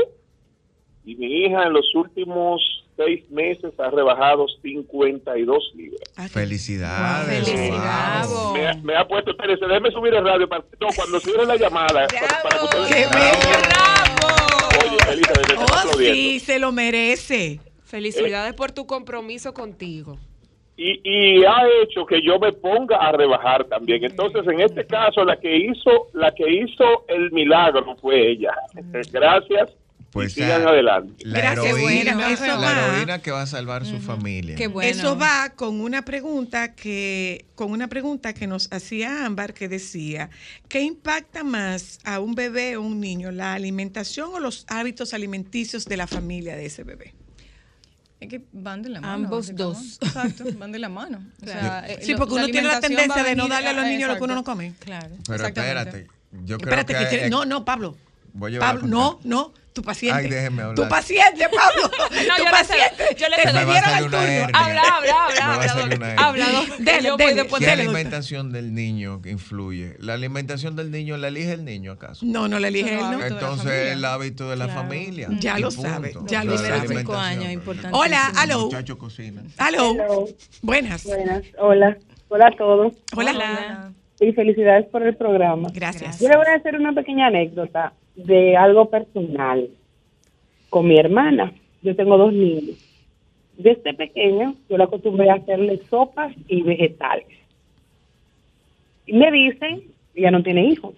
Y mi hija en los últimos seis meses ha rebajado 52 libras. Felicidades. Felicidades. wow. Me, ha- me ha puesto, espérense, déjeme subir el radio. Para, no, cuando cierre la llamada. para- para que ustedes- ¡Qué bello! Oye, Elizabeth, Oh, sí, se lo merece. Felicidades por tu compromiso contigo. y, y ha hecho que yo me ponga a rebajar también. Entonces, en este caso, la que hizo, la que hizo el milagro fue ella. Gracias. Pues y sigan ya, adelante. La Gracias, heroína, bueno, eso la va. heroína que va a salvar su familia. Qué bueno. Eso va con una pregunta que con una pregunta que nos hacía Ámbar que decía, ¿qué impacta más a un bebé o un niño, la alimentación o los hábitos alimenticios de la familia de ese bebé? Es que van de la mano. Ambos dos. Exacto, van de la mano. O sea, eh, Sí, lo- porque uno tiene la tendencia de no darle a los niños lo que uno no come. Claro. Pero espérate, yo creo Espérate, que... que, eh, no, no, Pablo. Voy a llevar Pablo, no, no, tu paciente. Ay, déjeme hablar. Tu paciente, Pablo. No, tu yo le paciente. yo le cedo. Me va a cedieron salir el una turno. hernia. Habla, habla, Me va habla, a habla. Habla, Dele, dele. después ¿Qué Dele, de doctor. alimentación del niño que influye? ¿La alimentación del niño la elige el niño acaso? No, no le elige él, no la Entonces el hábito de la Claro. familia. Ya y lo punto. sabe, ya lo la sabe. Cinco alimentación. años, importante. Hola, aló. muchacho cocina. Aló. Buenas. Buenas, hola. Hola a todos Hola. Hola. y felicidades por el programa. Gracias. Yo le voy a hacer una pequeña anécdota de algo personal con mi hermana. Yo tengo dos niños. Desde pequeña yo la acostumbré a hacerle sopas y vegetales. Y me dicen, ella no tiene hijos,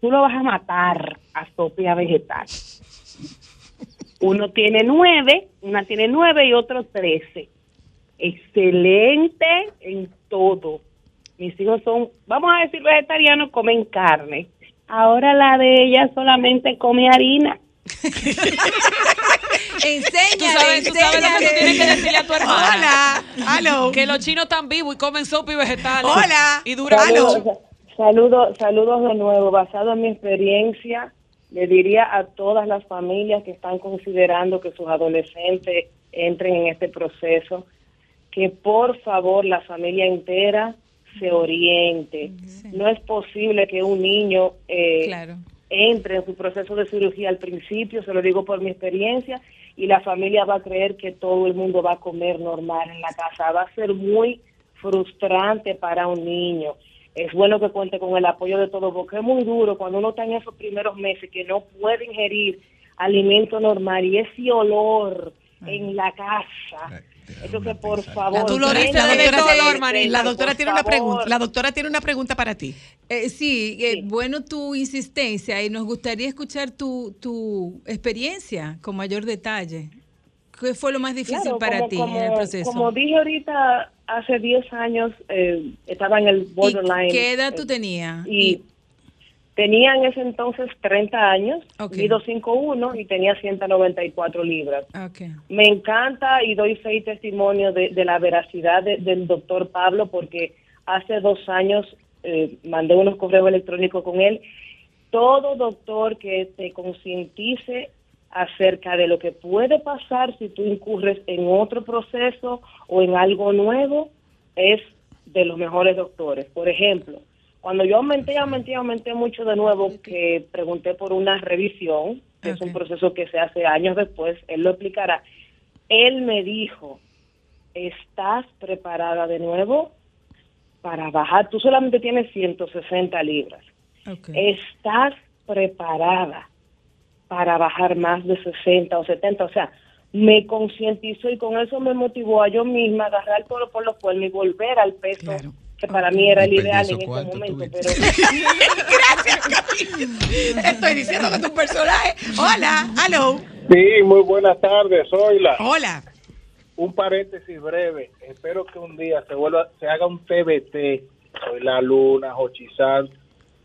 tú lo vas a matar a sopia vegetal. Uno tiene nueve, una tiene nueve y otro trece. Excelente en todo. Mis hijos son, vamos a decir vegetarianos, comen carne. Ahora la de ella solamente come harina. Enséñale, Tú sabes, tú sabes lo que tú tienes que decirle a tu hermana. Hola. Que los chinos están vivos y comen sopa y vegetales. Hola. Y Saludos, mucho. saludos, saludos de nuevo. Basado en mi experiencia, le diría a todas las familias que están considerando que sus adolescentes entren en este proceso, que por favor la familia entera se oriente. No es posible que un niño eh, Claro. entre en su proceso de cirugía al principio, se lo digo por mi experiencia, y la familia va a creer que todo el mundo va a comer normal en la casa. Va a ser muy frustrante para un niño. Es bueno que cuente con el apoyo de todos, porque es muy duro cuando uno está en esos primeros meses que no puede ingerir alimento normal y ese olor en la casa. Que por favor. La doctora, de la doctora tiene una favor. pregunta. La doctora tiene una pregunta para ti. Eh, sí, eh, bueno tu insistencia y nos gustaría escuchar tu, tu experiencia con mayor detalle. ¿Qué fue lo más difícil Claro, para como- ti como- en el proceso? Como dije ahorita, hace 10 años eh, estaba en el borderline. ¿Qué edad tú eh, tenías? Y tenía en ese entonces 30 años, Ok. mido 5'1 y tenía 194 libras. Okay. Me encanta y doy fe y testimonio de, de la veracidad de- del doctor Pablo porque hace dos años eh, mandé unos correos electrónicos con él. Todo doctor que te concientice acerca de lo que puede pasar si tú incurres en otro proceso o en algo nuevo es de los mejores doctores. Por ejemplo, cuando yo aumenté, aumenté, aumenté mucho de nuevo, que pregunté por una revisión, que es un proceso que se hace años después, él lo explicará. Él me dijo, ¿estás preparada de nuevo para bajar? Tú solamente tienes 160 libras. ¿Estás preparada para bajar más de 60 o 70? O sea, me concientizó y con eso me motivó a yo misma agarrar el toro por los cuernos y volver al peso que para mí era el ¿Y ideal en ese momento. Pero Estoy diciendo que tu personaje. Hola, aló. Sí, muy buenas tardes, Zoila. Hola. Un paréntesis breve. Espero que un día se vuelva, se haga un TBT. Soy la Luna, Hochizán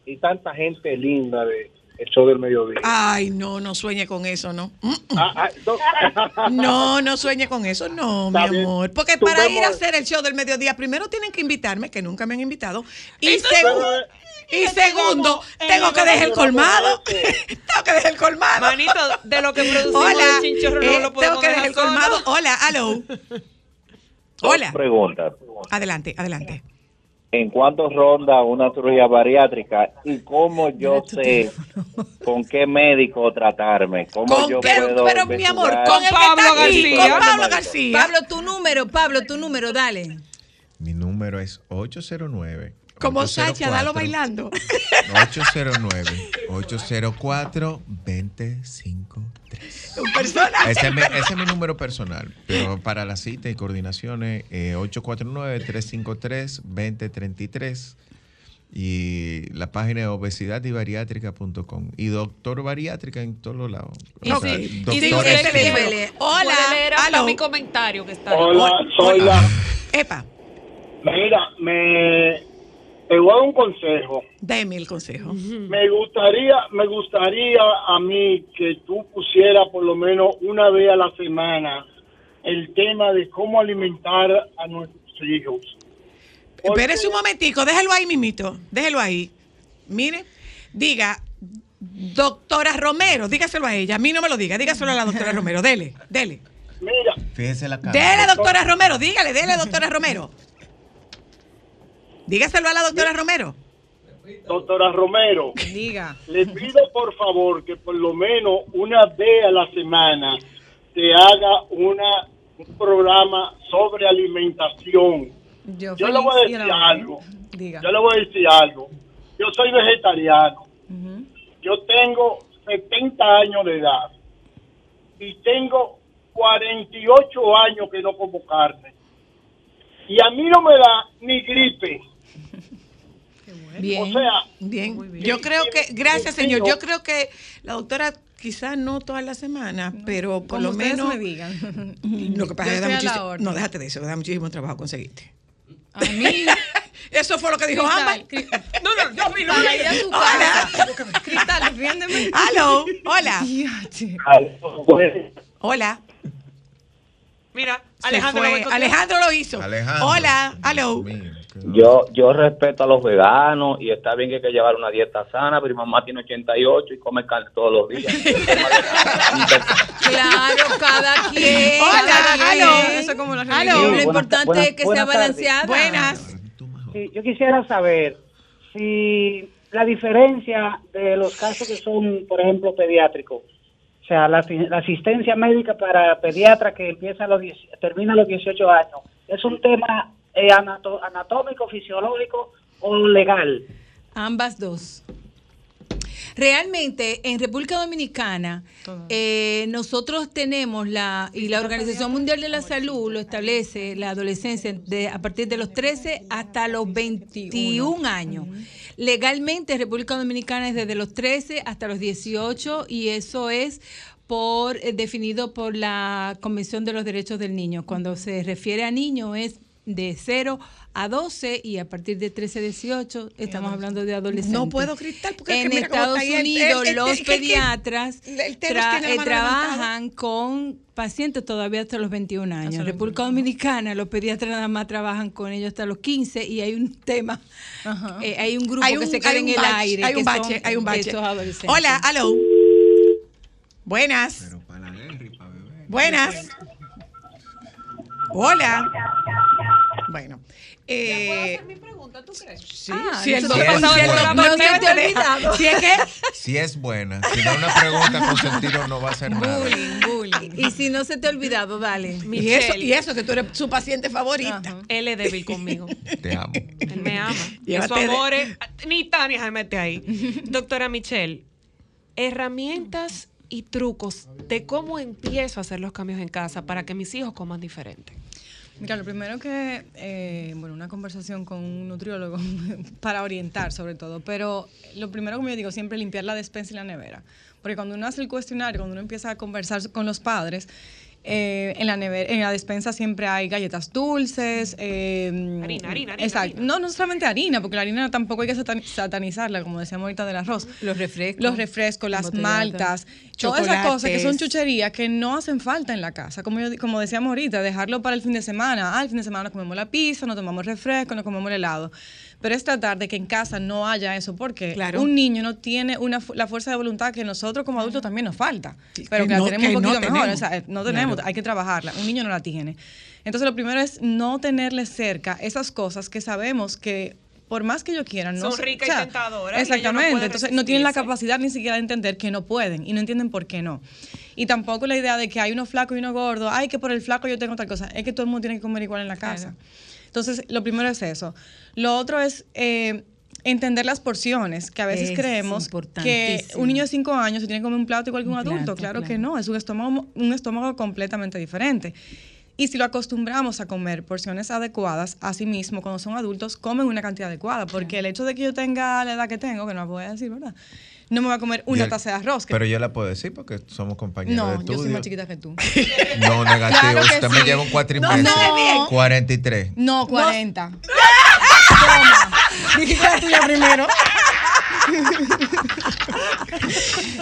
y tanta gente linda de el show del mediodía. Ay, no, no sueñe con eso, no. Mm, mm. Ah, ah, no. No, no sueñe con eso, no, mi bien. amor. Porque Tú para ir a hacer el show del mediodía, primero tienen que invitarme, que nunca me han invitado. Y, Entonces, segundo, y segundo, tengo que dejar el colmado. tengo que dejar el colmado. Manito, de lo que producimos Hola, chinchorro no eh, lo tengo que dejar el colmado. Hola, aló. Hola. Pregunta. Adelante, adelante. ¿En cuánto ronda una cirugía bariátrica y cómo yo sé con qué médico tratarme? ¿Cómo Con yo qué- puedo pero, mi amor, con el que Pablo está aquí, García. con Pablo García. Pablo, tu número, Pablo, tu número, dale. Mi número es 809. Como 804, Sacha, dalo bailando. 809 804 253. Un personaje. Ese es, mi, ese es mi número personal, pero para la cita y coordinaciones eh, 849-353-2033 y la página de obesidadybariátrica.com y doctor bariátrica en todos los lados. Y O sea, sí, y doctor sí. Hola, aló. mi comentario que está. Hola, soy la. Epa, Mira, me te voy a dar un consejo. deme el consejo. Me gustaría, me gustaría a mí que tú pusieras por lo menos una vez a la semana el tema de cómo alimentar a nuestros hijos. Espérese un momentico, déjelo ahí, mimito. Déjelo ahí. Mire, diga, doctora Romero, dígaselo a ella. A mí no me lo diga, dígaselo a la doctora Romero. Dele, dele. Mira, Fíjese la cara. Dele, doctora Romero, dígale, dele, doctora Romero. Dígaselo a la doctora Romero. doctora Romero, Diga. le pido por favor que por lo menos una vez a la semana te haga una, un programa sobre alimentación. Yo, Yo le voy a decir algo. Diga. Yo le voy a decir algo. Yo soy vegetariano. Yo tengo 70 años de edad y tengo 48 años que no como carne. Y a mí no me da ni gripe. Bien. O sea, Bien. Yo creo que, gracias señor, yo creo que la doctora quizás no toda la semana, pero por lo menos... me digan. Lo que pasa es que da muchísimo, no, déjate de eso, da muchísimo trabajo conseguirte. A mí. Eso fue lo que dijo Ámbar. No, no, yo vi su Hola. Cristal, defiéndeme. Aló, hola. Hola. Mira, Alejandro fue. lo. Alejandro lo hizo. Alejandro. Hola, aló. Yo, yo respeto a los veganos y está bien que hay que llevar una dieta sana, pero mi mamá tiene 88 y come carne todos los días. Claro, cada quien. Hola, cada quien. aló. Eso es como la. Lo importante buenas- es que sea balanceada. Buenas. Sí, yo quisiera saber si la diferencia de los casos que son, por ejemplo, pediátricos, o sea, la, la asistencia médica para pediatra que empieza a los 10 termina a los 18 años, ¿es un tema eh, anato- anatómico, fisiológico o legal? Ambas dos. Realmente, en República Dominicana, eh, nosotros tenemos la, y la Organización Mundial de la Salud lo establece, la adolescencia de, a partir de los 13 hasta los 21 años. Legalmente, en República Dominicana es desde los 13 hasta los 18 y eso es por eh, definido por la Convención de los Derechos del Niño. Cuando se refiere a niño es de 0 a 12 y a partir de 13 a 18 estamos hablando de adolescentes. No puedo, Cristal, porque es en que mira cómo Estados Unidos el- el- los es que- que- pediatras el Teros tra- la eh, trabajan con pacientes todavía hasta los 21 años. En República Dominicana los pediatras nada más trabajan con ellos hasta los 15 y hay un tema, eh, hay un grupo Hay que un- se queda en el bache, aire. hay un que bache, son hay un bache. estos adolescentes. Hola, aló. Buenas. Buenas. Hola. Bueno. Eh, mi pregunta, ¿tú crees? sí, Ah, si el No se Nieves te ha te deja- olvidado. Si es que Si es buena, si no una pregunta con sentido no va a ser nada. Bullying, bullying. Y si no se te ha olvidado, dale. y eso, y eso que tú eres su paciente favorita. Él es débil conmigo. Te amo. Él me ama. Y su de- amor es- Ni Tania se mete ahí. Doctora Michelle, herramientas y trucos de cómo empiezo a hacer los cambios en casa para que mis hijos coman diferente. Mira, lo primero que, eh, bueno, una conversación con un nutriólogo para orientar sobre todo, pero lo primero como yo digo, siempre limpiar la despensa y la nevera. Porque cuando uno hace el cuestionario, cuando uno empieza a conversar con los padres, eh, en, la nevera, en la despensa siempre hay galletas dulces. eh, Harina, harina, harina, Exacto. No, no solamente harina, porque la harina tampoco hay que satan- satanizarla, como decíamos ahorita del arroz. Los refrescos. Los refrescos, las maltas, todas esas cosas que son chucherías que no hacen falta en la casa. Como, yo- como decíamos ahorita, dejarlo para el fin de semana. Ah, el fin de semana nos comemos la pizza, nos tomamos refresco, nos comemos el helado. Pero es tratar de que en casa no haya eso, porque Claro. un niño no tiene una, la fuerza de voluntad que nosotros como adultos también nos falta. Pero que que, la no- tenemos que un no poquito mejor. tenemos. O sea, eh, no tenemos, Claro. hay que trabajarla. Un niño no la tiene. Entonces, lo primero es no tenerle cerca esas cosas que sabemos que por más que ellos quieran, no Son se- ricas y tentadoras y no Exactamente. Entonces, no tienen la capacidad ni siquiera de entender que no pueden y no entienden por qué no. Y tampoco la idea de que hay uno flaco y uno gordo, ay, que por el flaco yo tengo tal cosa. Es que todo el mundo tiene que comer igual en la casa. Entonces, lo primero es eso. Lo otro es eh, entender las porciones, que a veces Es creemos que un niño de 5 años se tiene que comer un plato igual que un, Un adulto. plato, claro, que no, es un estómago, un estómago completamente diferente. Y si lo acostumbramos a comer porciones adecuadas, así mismo, cuando son adultos, comen una cantidad adecuada. Porque el hecho de que yo tenga la edad que tengo, que no la voy a decir, ¿verdad? No me voy a comer una taza de arroz. que- Pero yo la puedo decir porque somos compañeros de no, yo soy más chiquita que tú. No, negativo. Claro Usted me sí. lleva un cuatrimestre. No, no. 43. No, 40. Toma. Dijiste la tuya primero.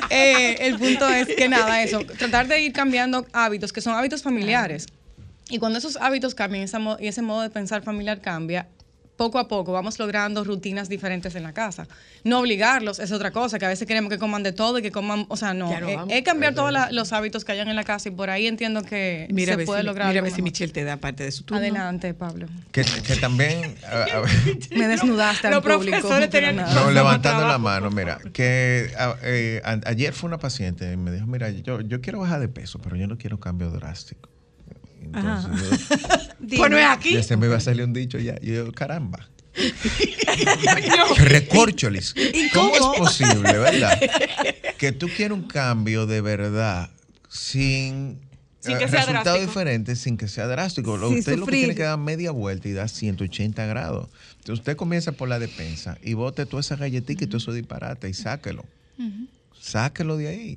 Eh, el punto es que nada, eso, tratar de ir cambiando hábitos, que son hábitos familiares. Y cuando esos hábitos cambian esa mo- y ese modo de pensar familiar cambia, poco a poco vamos logrando rutinas diferentes en la casa. No obligarlos es otra cosa, que a veces queremos que coman de todo y que coman, o sea, no. Eh. Es cambiar todos los hábitos que hayan en la casa y por ahí entiendo que Mira se puede si, lograr. mira a ver si. Michelle te da parte de su turno. Adelante, Pablo. Que, que también. a- a ver, Me desnudaste al Los público. profesores pero tenían- nada. no, levantando la mano, mira, que a- eh, a- ayer fue una paciente y me dijo, mira, yo, yo quiero bajar de peso, pero yo no quiero cambio drástico. Entonces, yo- Pues no es aquí. ya se me iba a salir un dicho ya. Y yo, caramba. Recorcholis. ¿Cómo es posible, verdad? Que tú quieres un cambio de verdad sin Sin eh, que sea resultado drástico. diferente sin que sea drástico. Sin usted lo que tiene que dar media vuelta y dar 180 grados. Entonces usted comienza por la despensa y bote toda esa galletita y todo eso disparate y sáquelo. Sáquelo de ahí.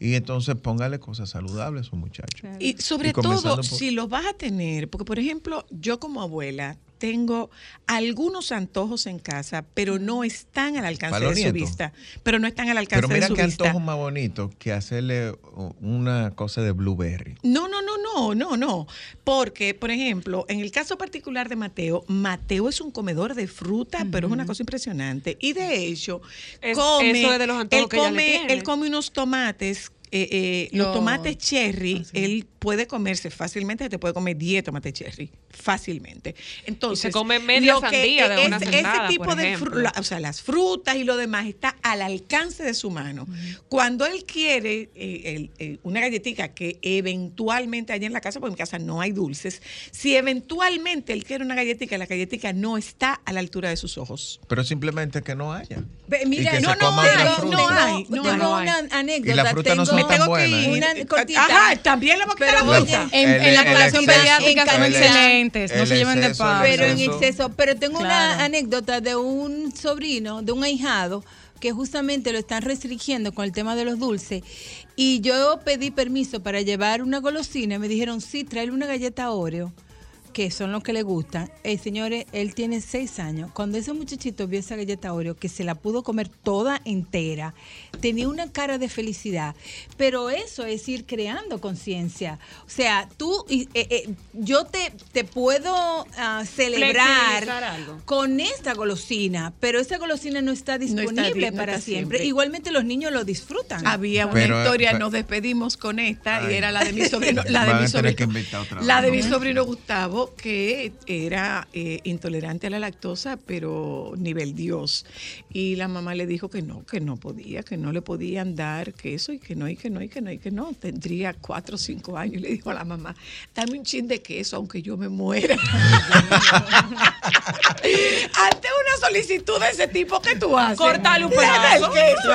Y entonces póngale cosas saludables a su muchacho. Y sobre todo, por- si los vas a tener, porque por ejemplo, yo como abuela tengo algunos antojos en casa, pero no están al alcance de su vista. Pero no están al alcance Pero mira de su qué vista. antojo más bonito que hacerle una cosa de blueberry. No, no, no, no, no, no. Porque, por ejemplo, en el caso particular de Mateo, Mateo es un comedor de fruta, pero es una cosa impresionante. Y de hecho, Es- come, eso es de los antojos él que ella le come, tiene. él come unos tomates. eh, eh, los Los- tomates cherry, él puede comerse fácilmente, te puede comer 10 tomates cherry, fácilmente. Entonces, se come media sandía de es- una ese tipo por de ejemplo. fru- la- o sea, las frutas y lo demás está al alcance de su mano. Cuando él quiere eh, el- eh, una galletita que eventualmente hay en la casa, porque en mi casa no hay dulces, si eventualmente él quiere una galletita, la galletita no está a la altura de sus ojos. Pero simplemente que no haya. Y Mira, que no, se no, tengo, fruta. tengo- No hay, no tengo hay. una anécdota. Y las frutas no son tengo- tan buenas, ¿eh? Una cortita. Ajá, también la boquita Pero oye. En, El- en la población pediátrica son el- excelentes, no se lleven de paz. pero en eso. exceso. Pero tengo una anécdota de un sobrino, de un ahijado, que justamente lo están restringiendo con el tema de los dulces. Y yo pedí permiso para llevar una golosina. y Me dijeron, sí, tráele una galleta Oreo, que son los que le gustan. Eh, señores, él tiene seis años. Cuando ese muchachito vio esa galleta Oreo, que se la pudo comer toda entera, tenía una cara de felicidad. Pero eso es ir creando conciencia. O sea, tú, eh, eh, yo te, te puedo ah, celebrar algo. con esta golosina, pero esa golosina no está No está disponible no para está siempre. siempre. Igualmente los niños lo disfrutan. Había una Pero, historia, pero- nos despedimos con esta y era la de mi sobrino, la de mi sobrino, la de mi ¿no? sobrino Gustavo que era eh, intolerante a la lactosa, pero nivel Dios. Y la mamá le dijo que no, que no podía, que no le podían dar queso y que no, y que no, y que no, y que no. Tendría cuatro o cinco años y le dijo a la mamá, dame un chin de queso aunque yo me muera. Ante una solicitud de ese tipo que tú haces. Córtale un pedazo. queso.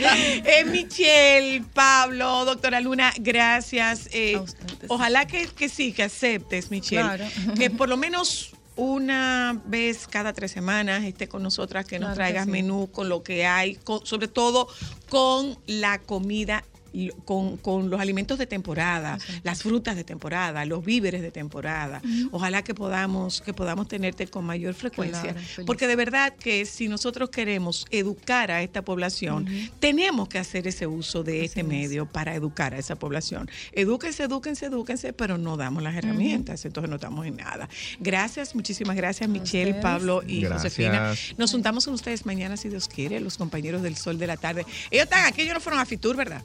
Eh, Michelle, Pablo, doctora Luna, gracias. Eh, ojalá que, que sí, que aceptes, Michelle. Claro. Que por lo menos una vez cada tres semanas esté con nosotras, que nos Claro que traigas sí. menú con lo que hay, con- sobre todo con la comida. Lo- Con, con los alimentos de temporada, las frutas de temporada, los víveres de temporada. Ojalá que podamos, que podamos tenerte con mayor frecuencia. Claro, porque de verdad que si nosotros queremos educar a esta población, tenemos que hacer ese uso de este medio para educar a esa población. Edúquense, edúquense, edúquense, pero no damos las herramientas, entonces no estamos en nada. Gracias, muchísimas gracias, Michelle, ustedes. Pablo y Gracias. Josefina. Nos juntamos con ustedes mañana, si Dios quiere, los compañeros del Sol de la Tarde. Ellos están aquí, ellos no fueron a Fitur, ¿verdad?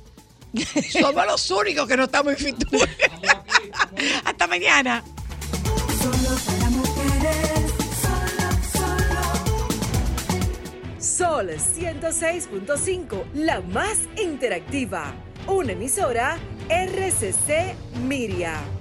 Somos los únicos que no estamos en Fitur. Hasta mañana. Solo para mujeres, solo, solo. Sol 106.5, la más interactiva. Una emisora RCC Miria.